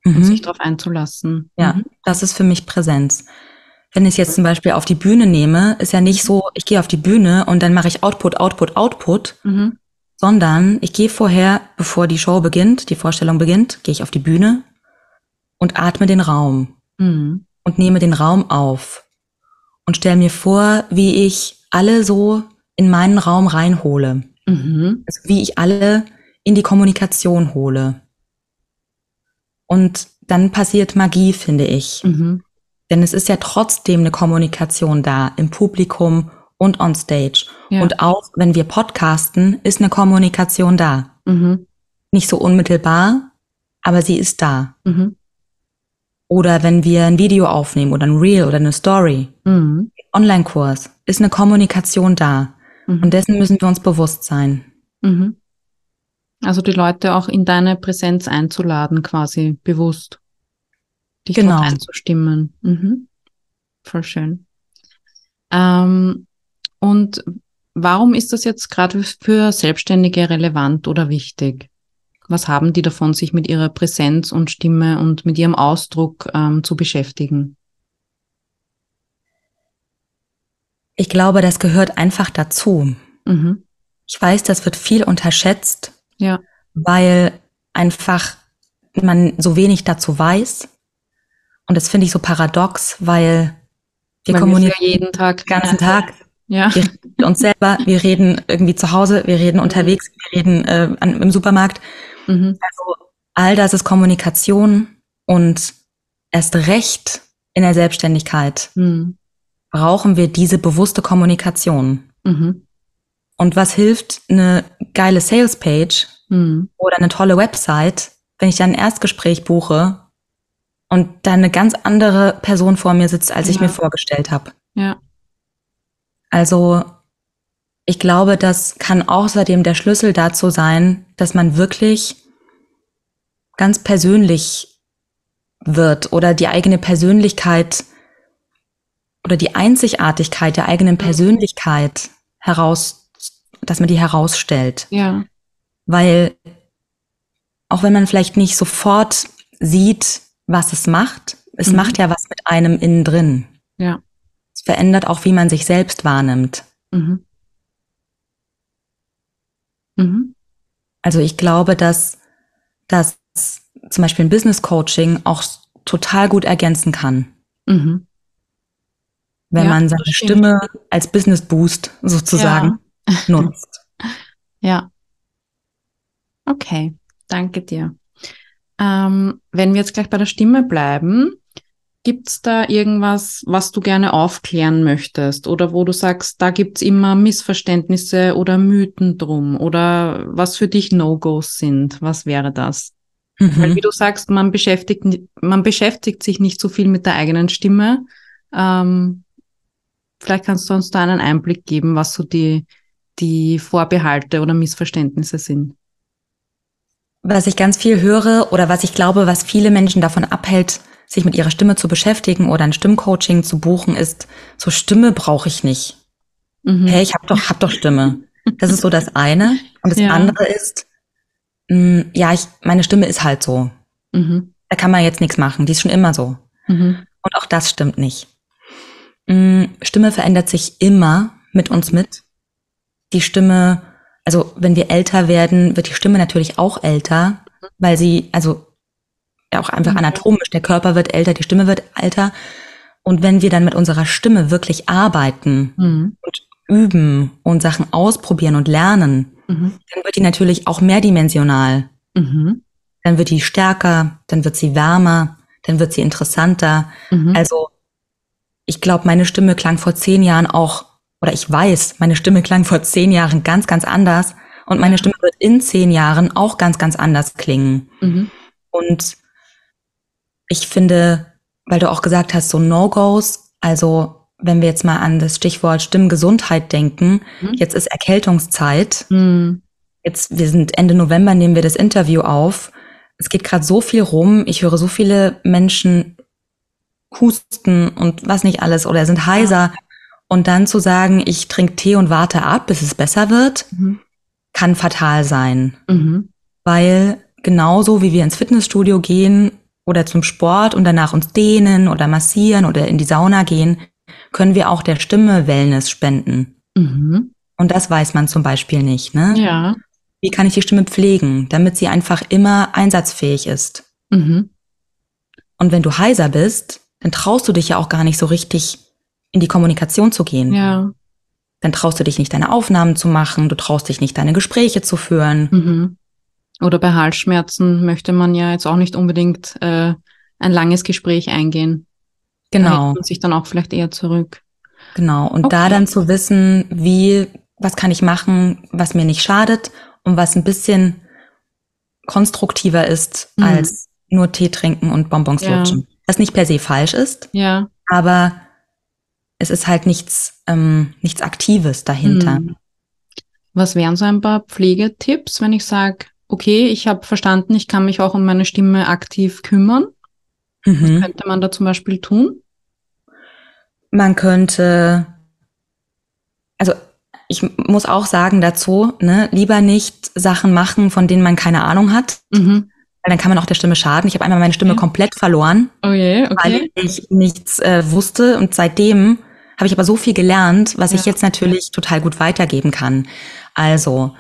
und Mhm. sich darauf einzulassen. Ja, Mhm. das ist für mich Präsenz. Wenn ich es jetzt zum Beispiel auf die Bühne nehme, ist ja nicht so, ich gehe auf die Bühne und dann mache ich Output, Output, Output, Mhm. sondern ich gehe vorher, bevor die Show beginnt, die Vorstellung beginnt, gehe ich auf die Bühne und atme den Raum Mhm. und nehme den Raum auf und stelle mir vor, wie ich alle so in meinen Raum reinhole. Mhm. Also wie ich alle in die Kommunikation hole. Und dann passiert Magie, finde ich. Mhm. Denn es ist ja trotzdem eine Kommunikation da im Publikum und on stage. Ja. Und auch wenn wir podcasten, ist eine Kommunikation da. Mhm. Nicht so unmittelbar, aber sie ist da. Mhm. Oder wenn wir ein Video aufnehmen oder ein Reel oder eine Story, Mhm. Online-Kurs, ist eine Kommunikation da. Mhm. Und dessen müssen wir uns bewusst sein. Mhm. Also die Leute auch in deine Präsenz einzuladen, quasi bewusst. Dich Genau. einzustimmen. Mhm. Voll schön. Ähm, und warum ist das jetzt gerade für Selbstständige relevant oder wichtig? Was haben die davon, sich mit ihrer Präsenz und Stimme und mit ihrem Ausdruck ähm, zu beschäftigen? Ich glaube, das gehört einfach dazu. Mhm. Ich weiß, das wird viel unterschätzt, Ja. weil einfach man so wenig dazu weiß. Und das finde ich so paradox, weil wir Weil wir kommunizieren ja jeden Tag den ganzen Tag. Ja. Wir reden mit uns selber, wir reden irgendwie zu Hause, wir reden unterwegs, wir reden äh, an, im Supermarkt. Mhm. Also all das ist Kommunikation und erst recht in der Selbstständigkeit Mhm. brauchen wir diese bewusste Kommunikation. Mhm. Und was hilft eine geile Sales-Page Mhm. oder eine tolle Website, wenn ich dann ein Erstgespräch buche und dann eine ganz andere Person vor mir sitzt, als ich Ja. mir vorgestellt habe. Ja. Also ich glaube, das kann außerdem der Schlüssel dazu sein, dass man wirklich ganz persönlich wird oder die eigene Persönlichkeit oder die Einzigartigkeit der eigenen Persönlichkeit heraus, dass man die herausstellt. Ja. Weil auch wenn man vielleicht nicht sofort sieht, was es macht, es Mhm. macht ja was mit einem innen drin. Ja. Es verändert auch, wie man sich selbst wahrnimmt. Mhm. Mhm. Also ich glaube, dass das zum Beispiel ein Business Coaching auch total gut ergänzen kann, Mhm. wenn Ja, man seine. Stimme als Business Boost sozusagen nutzt. Ja. Okay, danke dir. Ähm, wenn wir jetzt gleich bei der Stimme bleiben, gibt's da irgendwas, was du gerne aufklären möchtest oder wo du sagst, da gibt's immer Missverständnisse oder Mythen drum oder was für dich No-Gos sind? Was wäre das? Weil Mhm. wie du sagst, man beschäftigt, man beschäftigt sich nicht so viel mit der eigenen Stimme. Ähm, vielleicht kannst du uns da einen Einblick geben, was so die, die Vorbehalte oder Missverständnisse sind. Was ich ganz viel höre oder was ich glaube, was viele Menschen davon abhält, sich mit ihrer Stimme zu beschäftigen oder ein Stimmcoaching zu buchen, ist, so Stimme brauche ich nicht. Mhm. Hey, ich hab doch, hab doch Stimme. Das ist so das eine. Und das Ja. andere ist, mh, ja, ich, meine Stimme ist halt so. Mhm. Da kann man jetzt nichts machen. Die ist schon immer so. Mhm. Und auch das stimmt nicht. Mm, Stimme verändert sich immer mit uns mit. Die Stimme, also wenn wir älter werden, wird die Stimme natürlich auch älter, weil sie, also ja auch einfach Mhm. anatomisch, der Körper wird älter, die Stimme wird älter. Und wenn wir dann mit unserer Stimme wirklich arbeiten Mhm. und üben und Sachen ausprobieren und lernen, Mhm. dann wird die natürlich auch mehrdimensional. Mhm. Dann wird die stärker, dann wird sie wärmer, dann wird sie interessanter. Mhm. Also ich glaube, meine Stimme klang vor zehn Jahren auch, oder ich weiß, meine Stimme klang vor zehn Jahren ganz, ganz anders. Und meine. Stimme wird in zehn Jahren auch ganz, ganz anders klingen. Mhm. Und ich finde, weil du auch gesagt hast, so No-Gos, also wenn wir jetzt mal an das Stichwort Stimmgesundheit denken, Mhm. jetzt ist Erkältungszeit. Mhm. Jetzt, wir sind Ende November, nehmen wir das Interview auf. Es geht gerade so viel rum. Ich höre so viele Menschen husten und was nicht alles oder sind heiser. Und dann zu sagen, ich trinke Tee und warte ab, bis es besser wird, Mhm. kann fatal sein. Mhm. Weil genauso wie wir ins Fitnessstudio gehen oder zum Sport und danach uns dehnen oder massieren oder in die Sauna gehen, können wir auch der Stimme Wellness spenden. Mhm. Und das weiß man zum Beispiel nicht. Ne? Ja. Wie kann ich die Stimme pflegen, damit sie einfach immer einsatzfähig ist? Mhm. Und wenn du heiser bist, dann traust du dich ja auch gar nicht so richtig in die Kommunikation zu gehen. Ja. Dann traust du dich nicht, deine Aufnahmen zu machen, du traust dich nicht, deine Gespräche zu führen. Mhm. Oder bei Halsschmerzen möchte man ja jetzt auch nicht unbedingt äh, ein langes Gespräch eingehen. Da Genau, man sich dann auch vielleicht eher zurück. genau. Und Okay. da dann zu wissen, wie, was kann ich machen, was mir nicht schadet und was ein bisschen konstruktiver ist Mhm. als nur Tee trinken und Bonbons Ja. lutschen. Was nicht per se falsch ist, Ja. aber es ist halt nichts, ähm, nichts Aktives dahinter. Mhm. Was wären so ein paar Pflegetipps, wenn ich sage, okay, ich habe verstanden, ich kann mich auch um meine Stimme aktiv kümmern? Was Mhm. könnte man da zum Beispiel tun? Man könnte, also ich muss auch sagen dazu, ne, lieber nicht Sachen machen, von denen man keine Ahnung hat, Mhm. weil dann kann man auch der Stimme schaden. Ich habe einmal meine Stimme Okay. komplett verloren, Oh weil okay. ich nichts äh, wusste und seitdem habe ich aber so viel gelernt, was ich Ja. jetzt natürlich total gut weitergeben kann. Also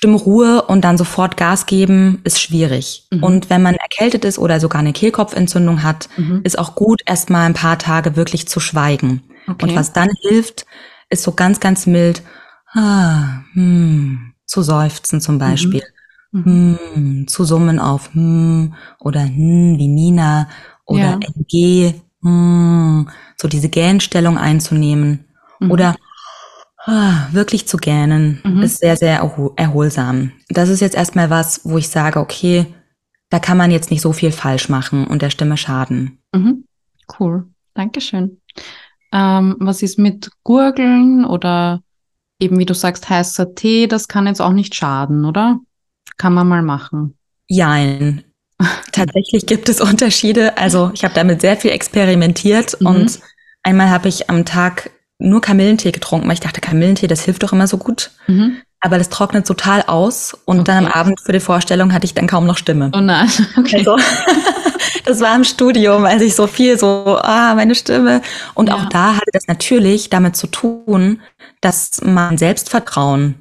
Stimmruhe und dann sofort Gas geben ist schwierig. Mhm. Und wenn man erkältet ist oder sogar eine Kehlkopfentzündung hat, Mhm. ist auch gut, erstmal ein paar Tage wirklich zu schweigen. Okay. Und was dann hilft, ist so ganz, ganz mild ah, hm, zu seufzen zum Beispiel. Mhm. Hm, zu summen auf hm oder hm wie Nina oder Ja. NG, hm, so diese Gähnstellung einzunehmen. Mhm. Oder Wirklich zu gähnen Mhm. ist sehr, sehr erho- erholsam. Das ist jetzt erstmal was, wo ich sage, okay, da kann man jetzt nicht so viel falsch machen und der Stimme schaden. Mhm. Cool. Dankeschön. Ähm, was ist mit Gurgeln oder eben, wie du sagst, heißer Tee? Das kann jetzt auch nicht schaden, oder? Kann man mal machen. Jein. Tatsächlich gibt es Unterschiede. Also ich habe damit sehr viel experimentiert Mhm. und einmal habe ich am Tag nur Kamillentee getrunken, weil ich dachte, Kamillentee, das hilft doch immer so gut. Mhm. Aber das trocknet total aus und dann am Okay. Abend für die Vorstellung hatte ich dann kaum noch Stimme. Oh nein, okay. Also, das war im Studium, als ich so viel so, ah, meine Stimme. Und Ja. auch da hatte das natürlich damit zu tun, dass mein Selbstvertrauen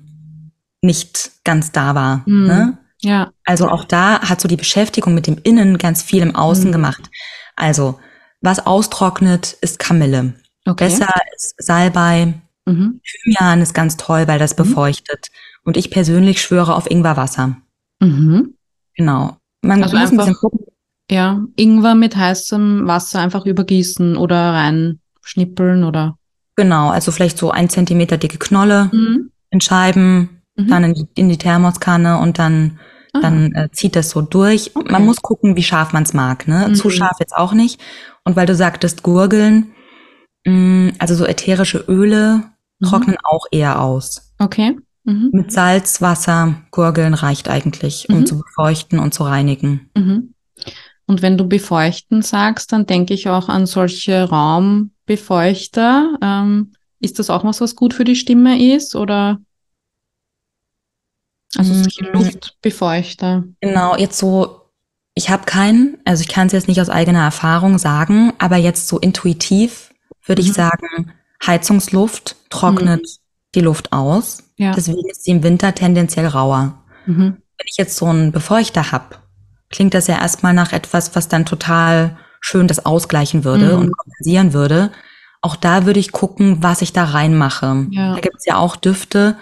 nicht ganz da war. Mhm. Ne? Ja. Also auch da hat so die Beschäftigung mit dem Innen ganz viel im Außen Mhm. gemacht. Also, was austrocknet, ist Kamille. Okay. Besser ist Salbei. Mhm. Thymian ist ganz toll, weil das Mhm. befeuchtet. Und ich persönlich schwöre auf Ingwerwasser. Mhm. Genau. Man Also muss ein bisschen einfach- gucken. Ja, Ingwer mit heißem Wasser einfach übergießen oder reinschnippeln oder. Genau, also vielleicht so ein Zentimeter dicke Knolle Mhm. in Scheiben, Mhm. dann in die, in die Thermoskanne und dann, Ah, dann äh, zieht das so durch. Okay. Man muss gucken, wie scharf man es mag. Ne? Mhm. Zu scharf jetzt auch nicht. Und weil du sagtest, Gurgeln, also so ätherische Öle Mhm. trocknen auch eher aus. Okay. Mhm. Mit Salz, Wasser, Gurgeln reicht eigentlich, um Mhm. zu befeuchten und zu reinigen. Mhm. Und wenn du befeuchten sagst, dann denke ich auch an solche Raumbefeuchter. Ähm, ist das auch was, was gut für die Stimme ist oder? Also solche Mhm. Luftbefeuchter. Genau, jetzt so, ich habe keinen, also ich kann es jetzt nicht aus eigener Erfahrung sagen, aber jetzt so intuitiv würde Mhm. ich sagen, Heizungsluft trocknet die Luft aus. Ja. Deswegen ist sie im Winter tendenziell rauer. Mhm. Wenn ich jetzt so einen Befeuchter hab, klingt das ja erstmal nach etwas, was dann total schön das ausgleichen würde Mhm. und kompensieren würde. Auch da würde ich gucken, was ich da reinmache. Ja. Da gibt es ja auch Düfte.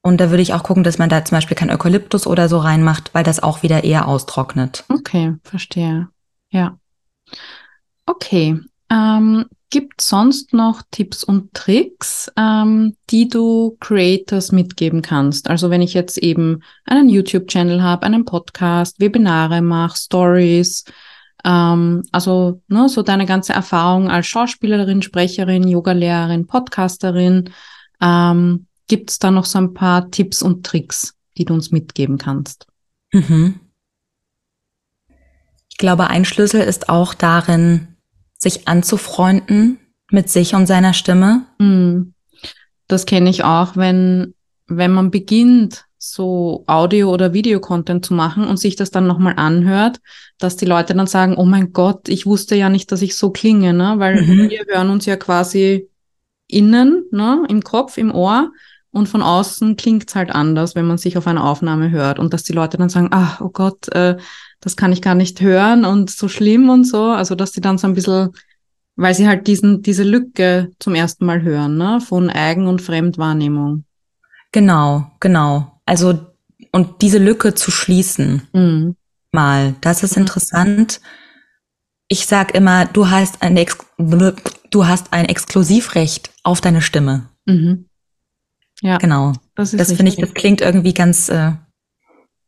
Und da würde ich auch gucken, dass man da zum Beispiel kein Eukalyptus oder so reinmacht, weil das auch wieder eher austrocknet. Okay, verstehe. Ja. Okay. Ähm, gibt sonst noch Tipps und Tricks, ähm, die du Creators mitgeben kannst? Also wenn ich jetzt eben einen YouTube-Channel habe, einen Podcast, Webinare mache, Stories, ähm, also ne, so deine ganze Erfahrung als Schauspielerin, Sprecherin, Yogalehrerin, Podcasterin, ähm, gibt es da noch so ein paar Tipps und Tricks, die du uns mitgeben kannst? Mhm. Ich glaube, ein Schlüssel ist auch darin, sich anzufreunden mit sich und seiner Stimme. Hm. Das kenne ich auch, wenn, wenn man beginnt, so Audio- oder Videocontent zu machen und sich das dann nochmal anhört, dass die Leute dann sagen, oh mein Gott, ich wusste ja nicht, dass ich so klinge, ne? Weil Mhm. wir hören uns ja quasi innen, ne? Im Kopf, im Ohr und von außen klingt's halt anders, wenn man sich auf einer Aufnahme hört und dass die Leute dann sagen, ach, oh Gott, äh, das kann ich gar nicht hören und so schlimm und so. Also, dass die dann so ein bisschen weil sie halt diesen, diese Lücke zum ersten Mal hören, ne? Von Eigen- und Fremdwahrnehmung. Genau, genau. Also, und diese Lücke zu schließen, Mhm. mal, das ist Mhm. interessant. Ich sag immer, du hast ein, Ex du hast ein Exklusivrecht auf deine Stimme. Mhm. Ja, Genau. das Das finde ich, das klingt irgendwie ganz, äh,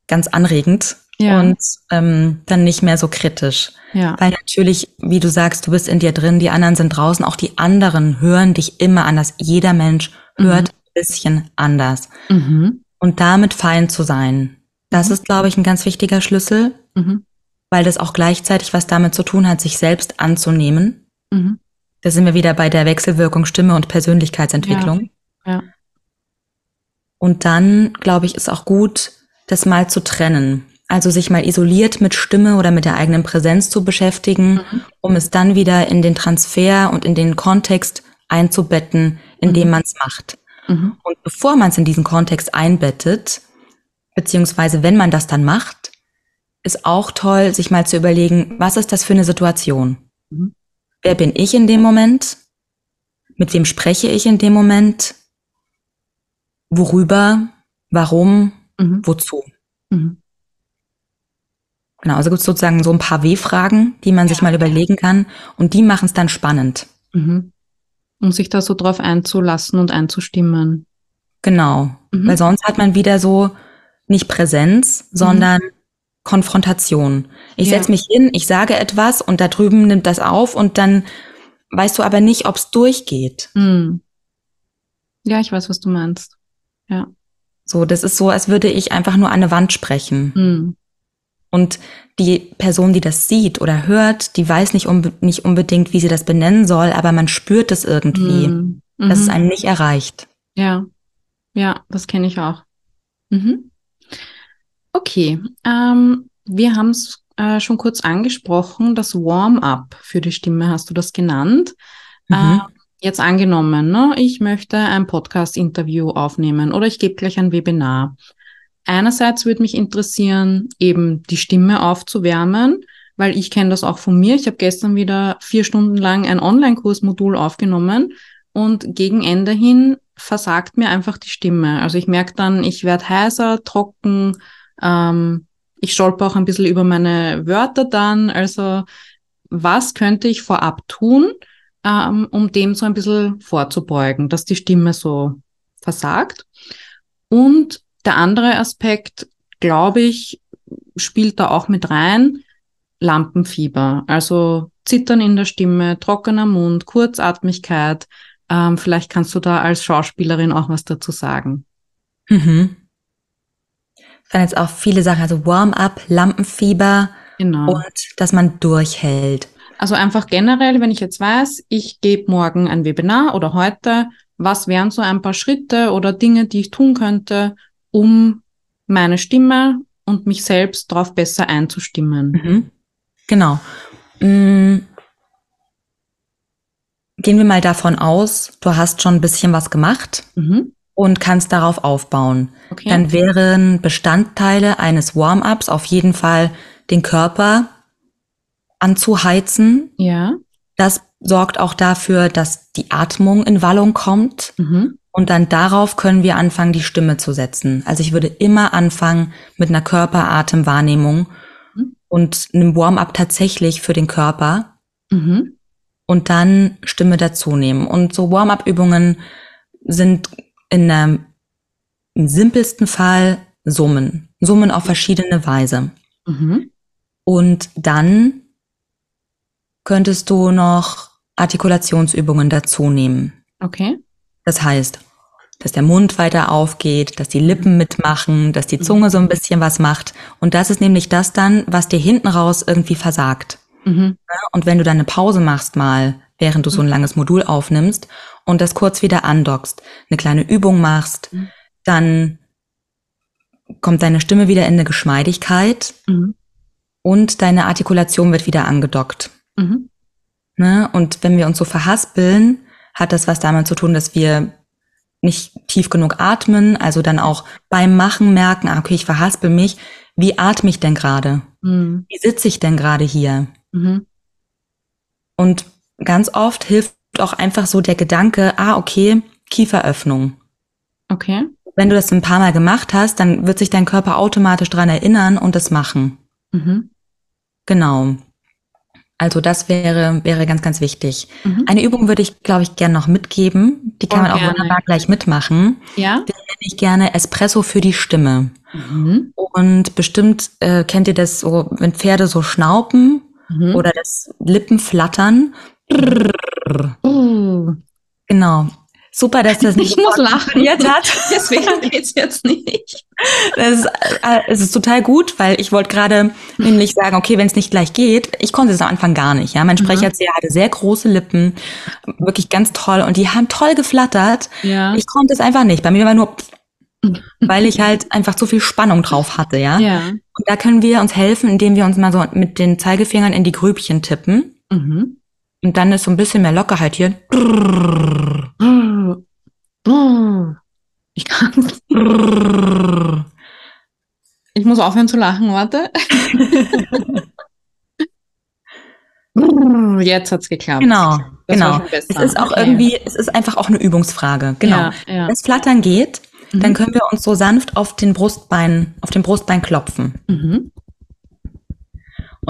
ganz anregend Ja. und ähm, dann nicht mehr so kritisch. ja. Weil natürlich, wie du sagst, du bist in dir drin, die anderen sind draußen, auch die anderen hören dich immer anders. Jeder Mensch hört Mhm. ein bisschen anders. Mhm. Und damit fein zu sein, das Mhm. ist, glaube ich, ein ganz wichtiger Schlüssel, Mhm. weil das auch gleichzeitig was damit zu tun hat, sich selbst anzunehmen. Mhm. Da sind wir wieder bei der Wechselwirkung Stimme und Persönlichkeitsentwicklung. Ja. Und dann, glaube ich, ist auch gut, das mal zu trennen. Also sich mal isoliert mit Stimme oder mit der eigenen Präsenz zu beschäftigen, Mhm. um es dann wieder in den Transfer und in den Kontext einzubetten, in dem Mhm. man es macht. Mhm. Und bevor man es in diesen Kontext einbettet, beziehungsweise wenn man das dann macht, ist auch toll, sich mal zu überlegen, was ist das für eine Situation? Mhm. Wer bin ich in dem Moment? Mit wem spreche ich in dem Moment? Worüber? Warum? Mhm. Wozu? Mhm. Genau, also gibt es sozusagen so ein paar W-Fragen, die man sich Ja. mal überlegen kann und die machen es dann spannend. Mhm. Um sich da so drauf einzulassen und einzustimmen. Genau. Mhm. Weil sonst hat man wieder so nicht Präsenz, sondern Konfrontation. Ich Ja. setze mich hin, ich sage etwas und da drüben nimmt das auf und dann weißt du aber nicht, ob es durchgeht. Mhm. Ja, ich weiß, was du meinst. Ja. So, das ist so, als würde ich einfach nur an eine Wand sprechen. Und die Person, die das sieht oder hört, die weiß nicht, unbe nicht unbedingt, wie sie das benennen soll, aber man spürt es irgendwie, Mhm. dass es Mhm. einen nicht erreicht. Ja, ja, das kenne ich auch. Mhm. Okay, ähm, wir haben es äh, schon kurz angesprochen, das Warm-up für die Stimme hast du das genannt. Mhm. Ähm, jetzt angenommen, ne, ich möchte ein Podcast-Interview aufnehmen oder ich gebe gleich ein Webinar. Einerseits würde mich interessieren, eben die Stimme aufzuwärmen, weil ich kenne das auch von mir. Ich habe gestern wieder vier Stunden lang ein Online-Kursmodul aufgenommen und gegen Ende hin versagt mir einfach die Stimme. Also ich merke dann, ich werde heiser, trocken, ähm, ich stolper auch ein bisschen über meine Wörter dann. Also was könnte ich vorab tun, ähm, um dem so ein bisschen vorzubeugen, dass die Stimme so versagt? Und der andere Aspekt, glaube ich, spielt da auch mit rein, Lampenfieber. Also Zittern in der Stimme, trockener Mund, Kurzatmigkeit. Ähm, vielleicht kannst du da als Schauspielerin auch was dazu sagen. Mhm. Es waren jetzt auch viele Sachen, also Warm-up, Lampenfieber Genau. und dass man durchhält. Also einfach generell, wenn ich jetzt weiß, ich gebe morgen ein Webinar oder heute, was wären so ein paar Schritte oder Dinge, die ich tun könnte, um meine Stimme und mich selbst darauf besser einzustimmen? Mhm. Genau. Mm. Gehen wir mal davon aus, du hast schon ein bisschen was gemacht Mhm. und kannst darauf aufbauen. Okay. Dann wären Bestandteile eines Warm-ups auf jeden Fall den Körper anzuheizen. ja. Das sorgt auch dafür, dass die Atmung in Wallung kommt. Mhm. Und dann darauf können wir anfangen, die Stimme zu setzen. Also ich würde immer anfangen mit einer Körperatemwahrnehmung Mhm. und einem Warm-up tatsächlich für den Körper Mhm. und dann Stimme dazu nehmen. Und so Warm-up-Übungen sind in der, im simpelsten Fall Summen. Summen auf verschiedene Weise. Mhm. Und dann könntest du noch Artikulationsübungen dazu nehmen. Okay. Das heißt, dass der Mund weiter aufgeht, dass die Lippen mitmachen, dass die Zunge so ein bisschen was macht. Und das ist nämlich das dann, was dir hinten raus irgendwie versagt. Mhm. Und wenn du dann eine Pause machst mal, während du so ein langes Modul aufnimmst und das kurz wieder andockst, eine kleine Übung machst, Mhm. dann kommt deine Stimme wieder in eine Geschmeidigkeit Mhm. und deine Artikulation wird wieder angedockt. Mhm. Ne? Und wenn wir uns so verhaspeln, hat das was damit zu tun, dass wir nicht tief genug atmen, also dann auch beim Machen merken, ah, okay, ich verhaspel mich. Wie atme ich denn gerade? Mhm. Wie sitze ich denn gerade hier? Mhm. Und ganz oft hilft auch einfach so der Gedanke, ah, okay, Kieferöffnung. Okay. Wenn du das ein paar Mal gemacht hast, dann wird sich dein Körper automatisch dran erinnern und es machen. Mhm. Genau. Also das wäre, wäre ganz, ganz wichtig. Mhm. Eine Übung würde ich, glaube ich, gerne noch mitgeben. Die kann Oh, man auch gerne. wunderbar gleich mitmachen. Ja. Den nenne ich gerne Espresso für die Stimme. Mhm. Und bestimmt äh, kennt ihr das so, wenn Pferde so schnauben Mhm. oder das Lippen flattern. Genau. Super, dass das nicht Ich muss lachen. funktioniert hat. Deswegen geht's jetzt nicht. Das ist, äh, es ist total gut, weil ich wollte gerade nämlich sagen, okay, wenn es nicht gleich geht, ich konnte es am Anfang gar nicht. Ja, mein Sprecherzieher hatte sehr große Lippen, wirklich ganz toll und die haben toll geflattert. Ja. Ich konnte es einfach nicht. Bei mir war nur, weil ich halt einfach zu viel Spannung drauf hatte, ja. ja. Und da können wir uns helfen, indem wir uns mal so mit den Zeigefingern in die Grübchen tippen. Mhm. Und dann ist so ein bisschen mehr Lockerheit hier. Ich kann. Ich muss aufhören zu lachen, warte. Jetzt hat's geklappt. Genau, Das genau. Es ist auch Okay. irgendwie, es ist einfach auch eine Übungsfrage. Genau. Ja, ja. Wenn es flattern geht, Mhm. dann können wir uns so sanft auf den Brustbein, auf den Brustbein klopfen. Mhm.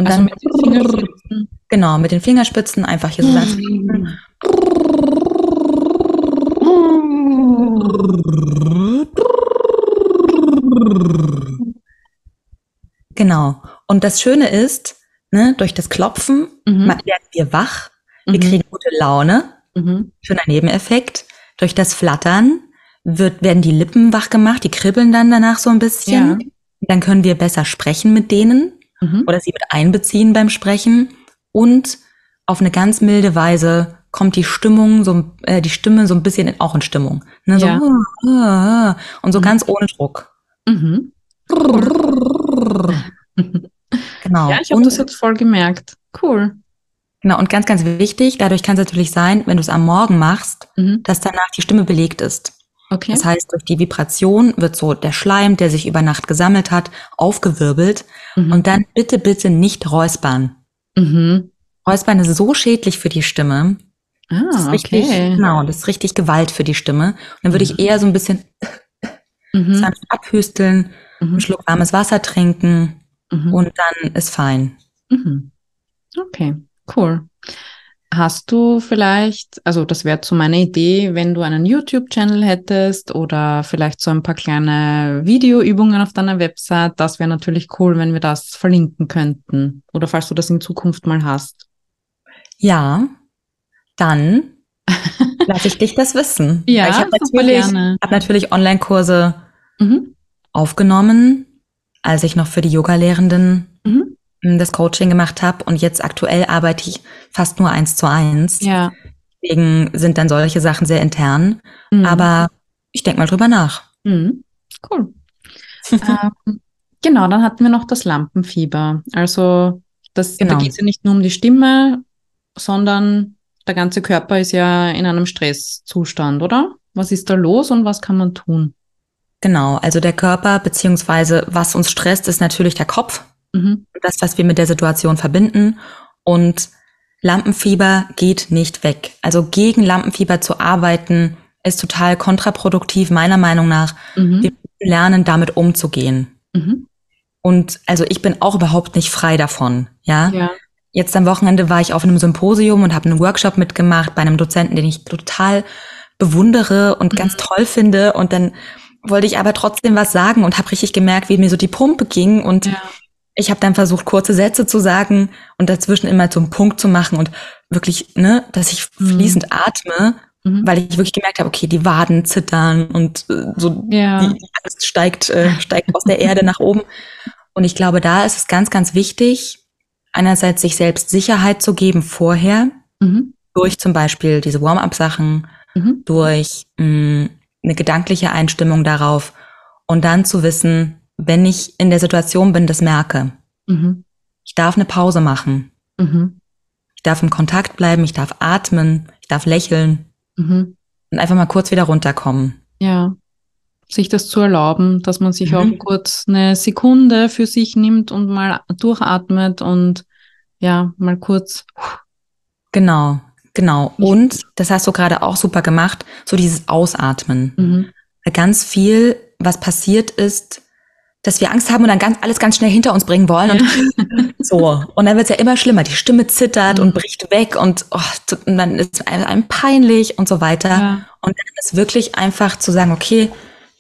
Und also dann mit den Fingerspitzen. Genau, mit den Fingerspitzen einfach hier so ganz. Genau. Und das Schöne ist, ne, durch das Klopfen mhm. werden wir wach, wir mhm. kriegen gute Laune, mhm. schöner Nebeneffekt. Durch das Flattern wird, werden die Lippen wach gemacht, die kribbeln dann danach so ein bisschen. Ja. Dann können wir besser sprechen mit denen. Mhm. oder sie mit einbeziehen beim Sprechen. Und auf eine ganz milde Weise kommt die Stimmung, so, äh, die Stimme so ein bisschen in, auch in Stimmung. Ne, so, Ja. "Ah, ah", und so Mhm. ganz ohne Druck. Mhm. Genau. Ja, ich habe das jetzt voll gemerkt. Cool. genau. Und ganz, ganz wichtig, dadurch kann es natürlich sein, wenn du es am Morgen machst, Mhm. dass danach die Stimme belegt ist. Okay. Das heißt, durch die Vibration wird so der Schleim, der sich über Nacht gesammelt hat, aufgewirbelt. Mhm. Und dann bitte, bitte nicht räuspern. Mhm. Räuspern ist so schädlich für die Stimme. Das ist Ah, richtig, okay. genau, das ist richtig Gewalt für die Stimme. Und dann würde ich eher so ein bisschen Mhm. abhüsteln, einen Mhm. Schluck warmes Wasser trinken Mhm. und dann ist fein. Mhm. Okay, cool. Hast du vielleicht, also das wäre so meine Idee, wenn du einen YouTube-Channel hättest oder vielleicht so ein paar kleine Videoübungen auf deiner Website, das wäre natürlich cool, wenn wir das verlinken könnten. Oder falls du das in Zukunft mal hast. Ja, dann lasse ich dich das wissen. Ja, Weil ich habe natürlich, hab natürlich Online-Kurse Mhm. aufgenommen, als ich noch für die Yoga-Lehrenden Mhm. Das Coaching gemacht habe und jetzt aktuell arbeite ich fast nur eins zu eins. Ja. Deswegen sind dann solche Sachen sehr intern. Mhm. Aber ich denke mal drüber nach. Mhm. Cool. ähm, genau, dann hatten wir noch das Lampenfieber. Also das, da Genau. geht es ja nicht nur um die Stimme, sondern der ganze Körper ist ja in einem Stresszustand, oder? Was ist da los und was kann man tun? Genau, also der Körper beziehungsweise was uns stresst, ist natürlich der Kopf. Mhm. Das, was wir mit der Situation verbinden. Und Lampenfieber geht nicht weg. Also gegen Lampenfieber zu arbeiten, ist total kontraproduktiv, meiner Meinung nach. Mhm. Wir müssen lernen, damit umzugehen. Mhm. Und also ich bin auch überhaupt nicht frei davon. Ja. Ja. Jetzt am Wochenende war ich auf einem Symposium und habe einen Workshop mitgemacht bei einem Dozenten, den ich total bewundere und Mhm. ganz toll finde. Und dann wollte ich aber trotzdem was sagen und habe richtig gemerkt, wie mir so die Pumpe ging. Und Ja. Ich habe dann versucht, kurze Sätze zu sagen und dazwischen immer zum Punkt zu machen und wirklich, ne, dass ich Mhm. fließend atme, Mhm. weil ich wirklich gemerkt habe, okay, die Waden zittern und äh, so Ja. die, die Angst steigt, äh, steigt aus der Erde nach oben. Und ich glaube, da ist es ganz, ganz wichtig, einerseits sich selbst Sicherheit zu geben vorher, Mhm. durch zum Beispiel diese Warm-up-Sachen, Mhm. durch mh, eine gedankliche Einstimmung darauf und dann zu wissen, wenn ich in der Situation bin, das merke, Mhm. ich darf eine Pause machen, Mhm. ich darf im Kontakt bleiben, ich darf atmen, ich darf lächeln Mhm. und einfach mal kurz wieder runterkommen. Ja. Sich das zu erlauben, dass man sich Mhm. auch kurz eine Sekunde für sich nimmt und mal durchatmet und ja, mal kurz. Genau, genau. Und das hast du gerade auch super gemacht, so dieses Ausatmen. Mhm. Weil Ganz viel, was passiert ist, dass wir Angst haben und dann ganz, alles ganz schnell hinter uns bringen wollen und so. Und dann wird es ja immer schlimmer. Die Stimme zittert Mhm. und bricht weg und, oh, und dann ist einem, einem peinlich und so weiter. Ja. Und dann ist wirklich einfach zu sagen, okay,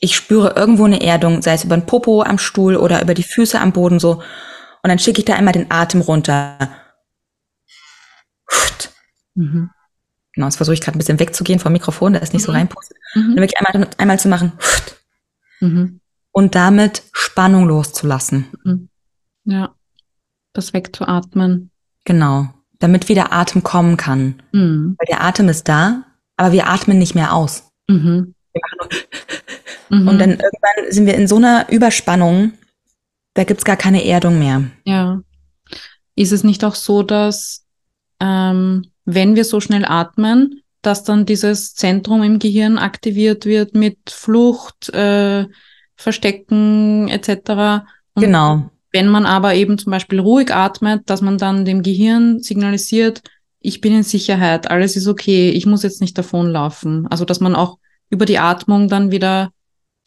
ich spüre irgendwo eine Erdung, sei es über den Popo am Stuhl oder über die Füße am Boden so. Und dann schicke ich da einmal den Atem runter. Mhm. Genau, jetzt versuche ich gerade ein bisschen wegzugehen vom Mikrofon, da ist nicht so Mhm. reinpustet. Dann Mhm. wirklich einmal, einmal zu machen Mhm. Und damit Spannung loszulassen. Ja. Das wegzuatmen. Genau. Damit wieder Atem kommen kann. Mhm. Weil der Atem ist da, aber wir atmen nicht mehr aus. Mhm. Mhm. Und dann irgendwann sind wir in so einer Überspannung, da gibt's gar keine Erdung mehr. Ja. Ist es nicht auch so, dass ähm, wenn wir so schnell atmen, dass dann dieses Zentrum im Gehirn aktiviert wird mit Flucht, äh, Verstecken etc. Und Genau. wenn man aber eben zum Beispiel ruhig atmet, dass man dann dem Gehirn signalisiert, ich bin in Sicherheit, alles ist okay, ich muss jetzt nicht davonlaufen. Also dass man auch über die Atmung dann wieder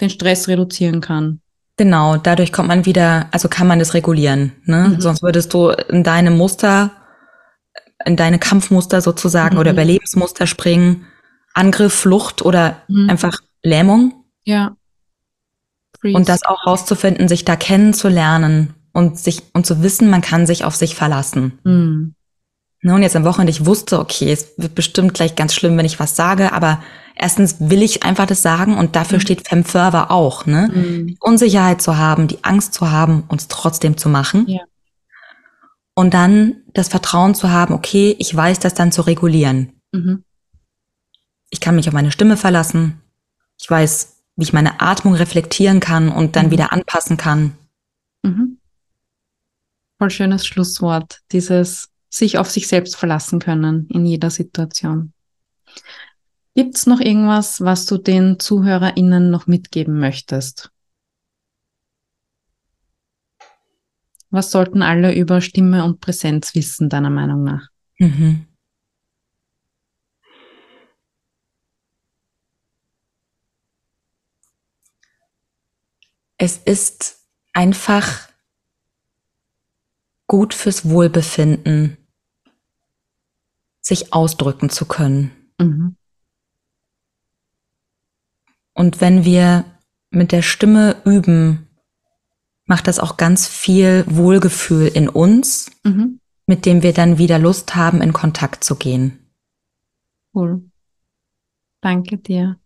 den Stress reduzieren kann. Genau. Dadurch kommt man wieder, also kann man das regulieren. Ne? Mhm. Sonst würdest du in deine Muster, in deine Kampfmuster sozusagen Mhm. oder Überlebensmuster springen. Angriff, Flucht oder Mhm. einfach Lähmung. Ja. Freeze. Und das auch rauszufinden, sich da kennenzulernen und sich und zu wissen, man kann sich auf sich verlassen. Mhm. Ne, und jetzt am Wochenende, ich wusste, okay, es wird bestimmt gleich ganz schlimm, wenn ich was sage, aber erstens will ich einfach das sagen und dafür Mhm. steht Femferver auch, ne? Mhm. Die Unsicherheit zu haben, die Angst zu haben, uns trotzdem zu machen. Ja. Und dann das Vertrauen zu haben, okay, ich weiß das dann zu regulieren. Mhm. Ich kann mich auf meine Stimme verlassen. Ich weiß, wie ich meine Atmung reflektieren kann und dann Mhm. wieder anpassen kann. Mhm. Voll schönes Schlusswort, dieses sich auf sich selbst verlassen können in jeder Situation. Gibt's noch irgendwas, was du den ZuhörerInnen noch mitgeben möchtest? Was sollten alle über Stimme und Präsenz wissen, deiner Meinung nach? Mhm. Es ist einfach gut fürs Wohlbefinden, sich ausdrücken zu können. Mhm. Und wenn wir mit der Stimme üben, macht das auch ganz viel Wohlgefühl in uns, Mhm. mit dem wir dann wieder Lust haben, in Kontakt zu gehen. Cool. Danke dir.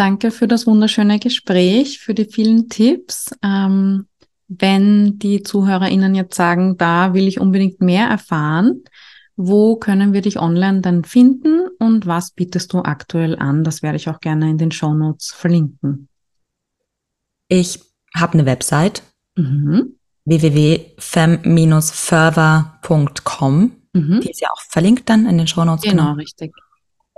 Danke für das wunderschöne Gespräch, für die vielen Tipps. Ähm, wenn die ZuhörerInnen jetzt sagen, da will ich unbedingt mehr erfahren, wo können wir dich online dann finden und was bietest du aktuell an? Das werde ich auch gerne in den Show Notes verlinken. Ich habe eine Website Mhm. www.fem-further.com. Mhm. Die ist ja auch verlinkt dann in den Shownotes. Genau, richtig.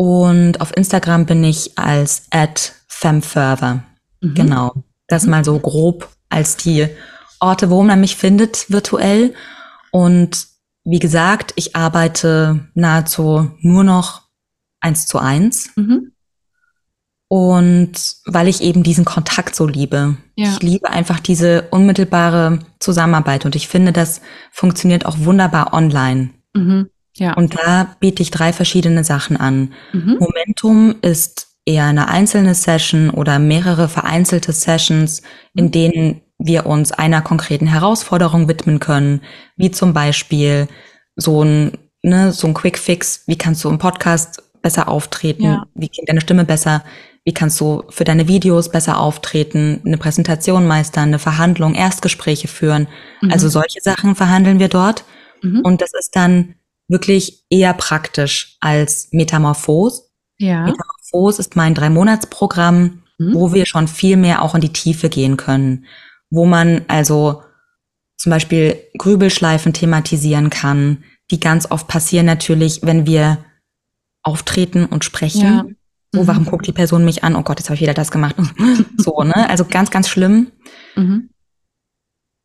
Und auf Instagram bin ich als at femfurther. Mhm. Genau. Das Mhm. mal so grob als die Orte, wo man mich findet virtuell. Und wie gesagt, ich arbeite nahezu nur noch eins zu eins. Mhm. Und weil ich eben diesen Kontakt so liebe. Ja. Ich liebe einfach diese unmittelbare Zusammenarbeit und ich finde, das funktioniert auch wunderbar online. Mhm. Ja. Und da biete ich drei verschiedene Sachen an. Mhm. Momentum ist eher eine einzelne Session oder mehrere vereinzelte Sessions, in denen wir uns einer konkreten Herausforderung widmen können, wie zum Beispiel so ein, ne, so ein Quick Fix, wie kannst du im Podcast besser auftreten, Ja. wie klingt deine Stimme besser, wie kannst du für deine Videos besser auftreten, eine Präsentation meistern, eine Verhandlung, Erstgespräche führen. Mhm. Also solche Sachen verhandeln wir dort. Mhm. Und das ist dann wirklich eher praktisch als Metamorphos. ja. Metamorphos ist mein Drei-Monats-Programm, Mhm. wo wir schon viel mehr auch in die Tiefe gehen können. Wo man also zum Beispiel Grübelschleifen thematisieren kann, die ganz oft passieren natürlich, wenn wir auftreten und sprechen. Ja. Oh, Mhm. warum guckt die Person mich an? Oh Gott, jetzt habe ich wieder das gemacht. so, ne? Also ganz, ganz schlimm. Mhm.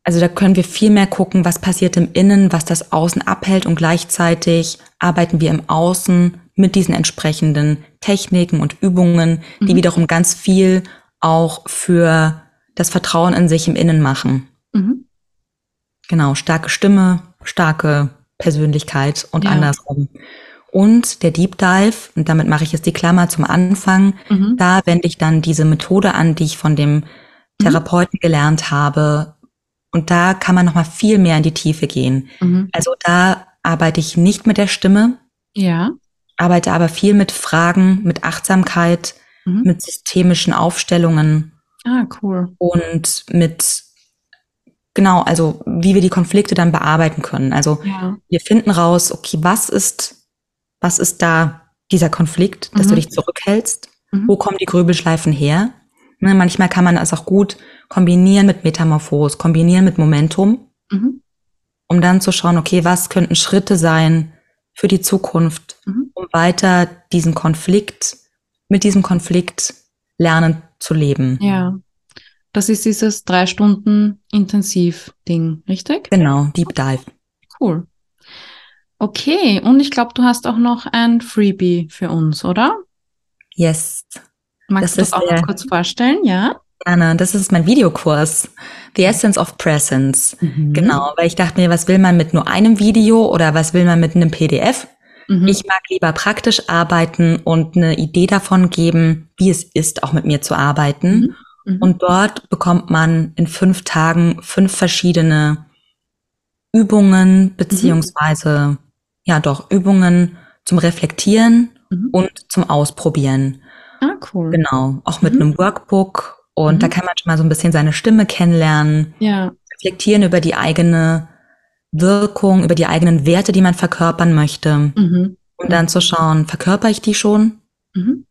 Also da können wir viel mehr gucken, was passiert im Innen, was das Außen abhält und gleichzeitig arbeiten wir im Außen mit diesen entsprechenden Techniken und Übungen, die Mhm. wiederum ganz viel auch für das Vertrauen in sich im Innen machen. Mhm. Genau, starke Stimme, starke Persönlichkeit und Ja. andersrum. Und der Deep Dive, und damit mache ich jetzt die Klammer zum Anfang, Mhm. da wende ich dann diese Methode an, die ich von dem Therapeuten gelernt habe. Und da kann man noch mal viel mehr in die Tiefe gehen. Mhm. Also da arbeite ich nicht mit der Stimme, Ja. arbeite aber viel mit Fragen, mit Achtsamkeit, Mhm. mit systemischen Aufstellungen Ah, cool. und mit genau, also wie wir die Konflikte dann bearbeiten können. Also Ja. wir finden raus, okay, was ist, was ist da dieser Konflikt, dass Mhm. du dich zurückhältst? Mhm. Wo kommen die Grübelschleifen her? Ne, manchmal kann man das auch gut kombinieren mit Metamorphos, kombinieren mit Momentum, Mhm. um dann zu schauen, okay, was könnten Schritte sein für die Zukunft, Mhm. um weiter diesen Konflikt, mit diesem Konflikt lernen zu leben. Ja. Das ist dieses drei Stunden Intensiv-Ding, richtig? Genau, Deep Dive. Cool. Okay, und ich glaube, du hast auch noch ein Freebie für uns, oder? Yes. Magst Das du das auch der- noch kurz vorstellen? Ja? Gerne. Das ist mein Videokurs. The Essence of Presence. Mhm. Genau, weil ich dachte mir, was will man mit nur einem Video oder was will man mit einem PDF? Mhm. Ich mag lieber praktisch arbeiten und eine Idee davon geben, wie es ist, auch mit mir zu arbeiten. Mhm. Und dort bekommt man in fünf Tagen fünf verschiedene Übungen beziehungsweise mhm. ja doch Übungen zum Reflektieren mhm. und zum Ausprobieren. Ah, cool. Genau, auch mit mhm. einem Workbook und da mhm. kann man schon mal so ein bisschen seine Stimme kennenlernen. Ja. Reflektieren über die eigene Wirkung, über die eigenen Werte, die man verkörpern möchte. Mhm. Und dann zu schauen, verkörper ich die schon? Mhm.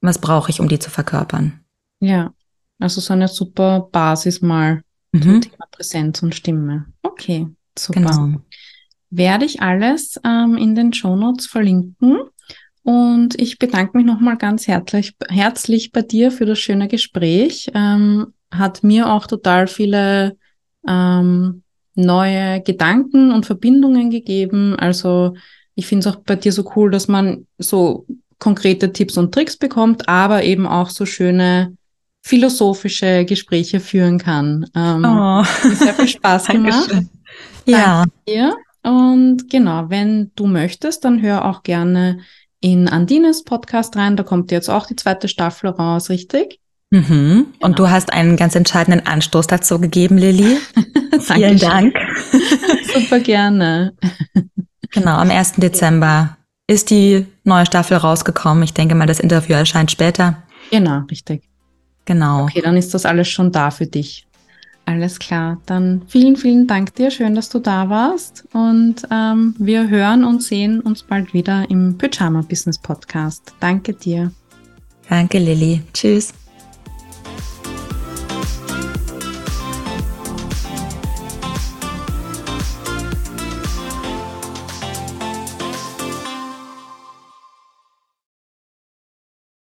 Was brauche ich, um die zu verkörpern? Ja, also so eine super Basis mal mhm. zum Thema Präsenz und Stimme. Okay, super. Genau. Werde ich alles ähm, in den Show Notes verlinken. Und ich bedanke mich nochmal ganz herzlich, herzlich bei dir für das schöne Gespräch. Ähm, hat mir auch total viele ähm, neue Gedanken und Verbindungen gegeben. Also ich finde es auch bei dir so cool, dass man so konkrete Tipps und Tricks bekommt, aber eben auch so schöne philosophische Gespräche führen kann. Ähm, oh. Sehr viel Spaß gemacht. ja. Dir. Und genau, wenn du möchtest, dann hör auch gerne in Andines Podcast rein. Da kommt jetzt auch die zweite Staffel raus, richtig? Mhm. Genau. Und du hast einen ganz entscheidenden Anstoß dazu gegeben, Lilly. Vielen Dank. Super gerne. Genau, am 1. Dezember ist die neue Staffel rausgekommen. Ich denke mal, das Interview erscheint später. Genau, richtig. Genau. Okay, dann ist das alles schon da für dich. Alles klar. Dann vielen, vielen Dank dir. Schön, dass du da warst. Und ähm, wir hören und sehen uns bald wieder im Pyjama Business Podcast. Danke dir. Danke, Lilly. Tschüss.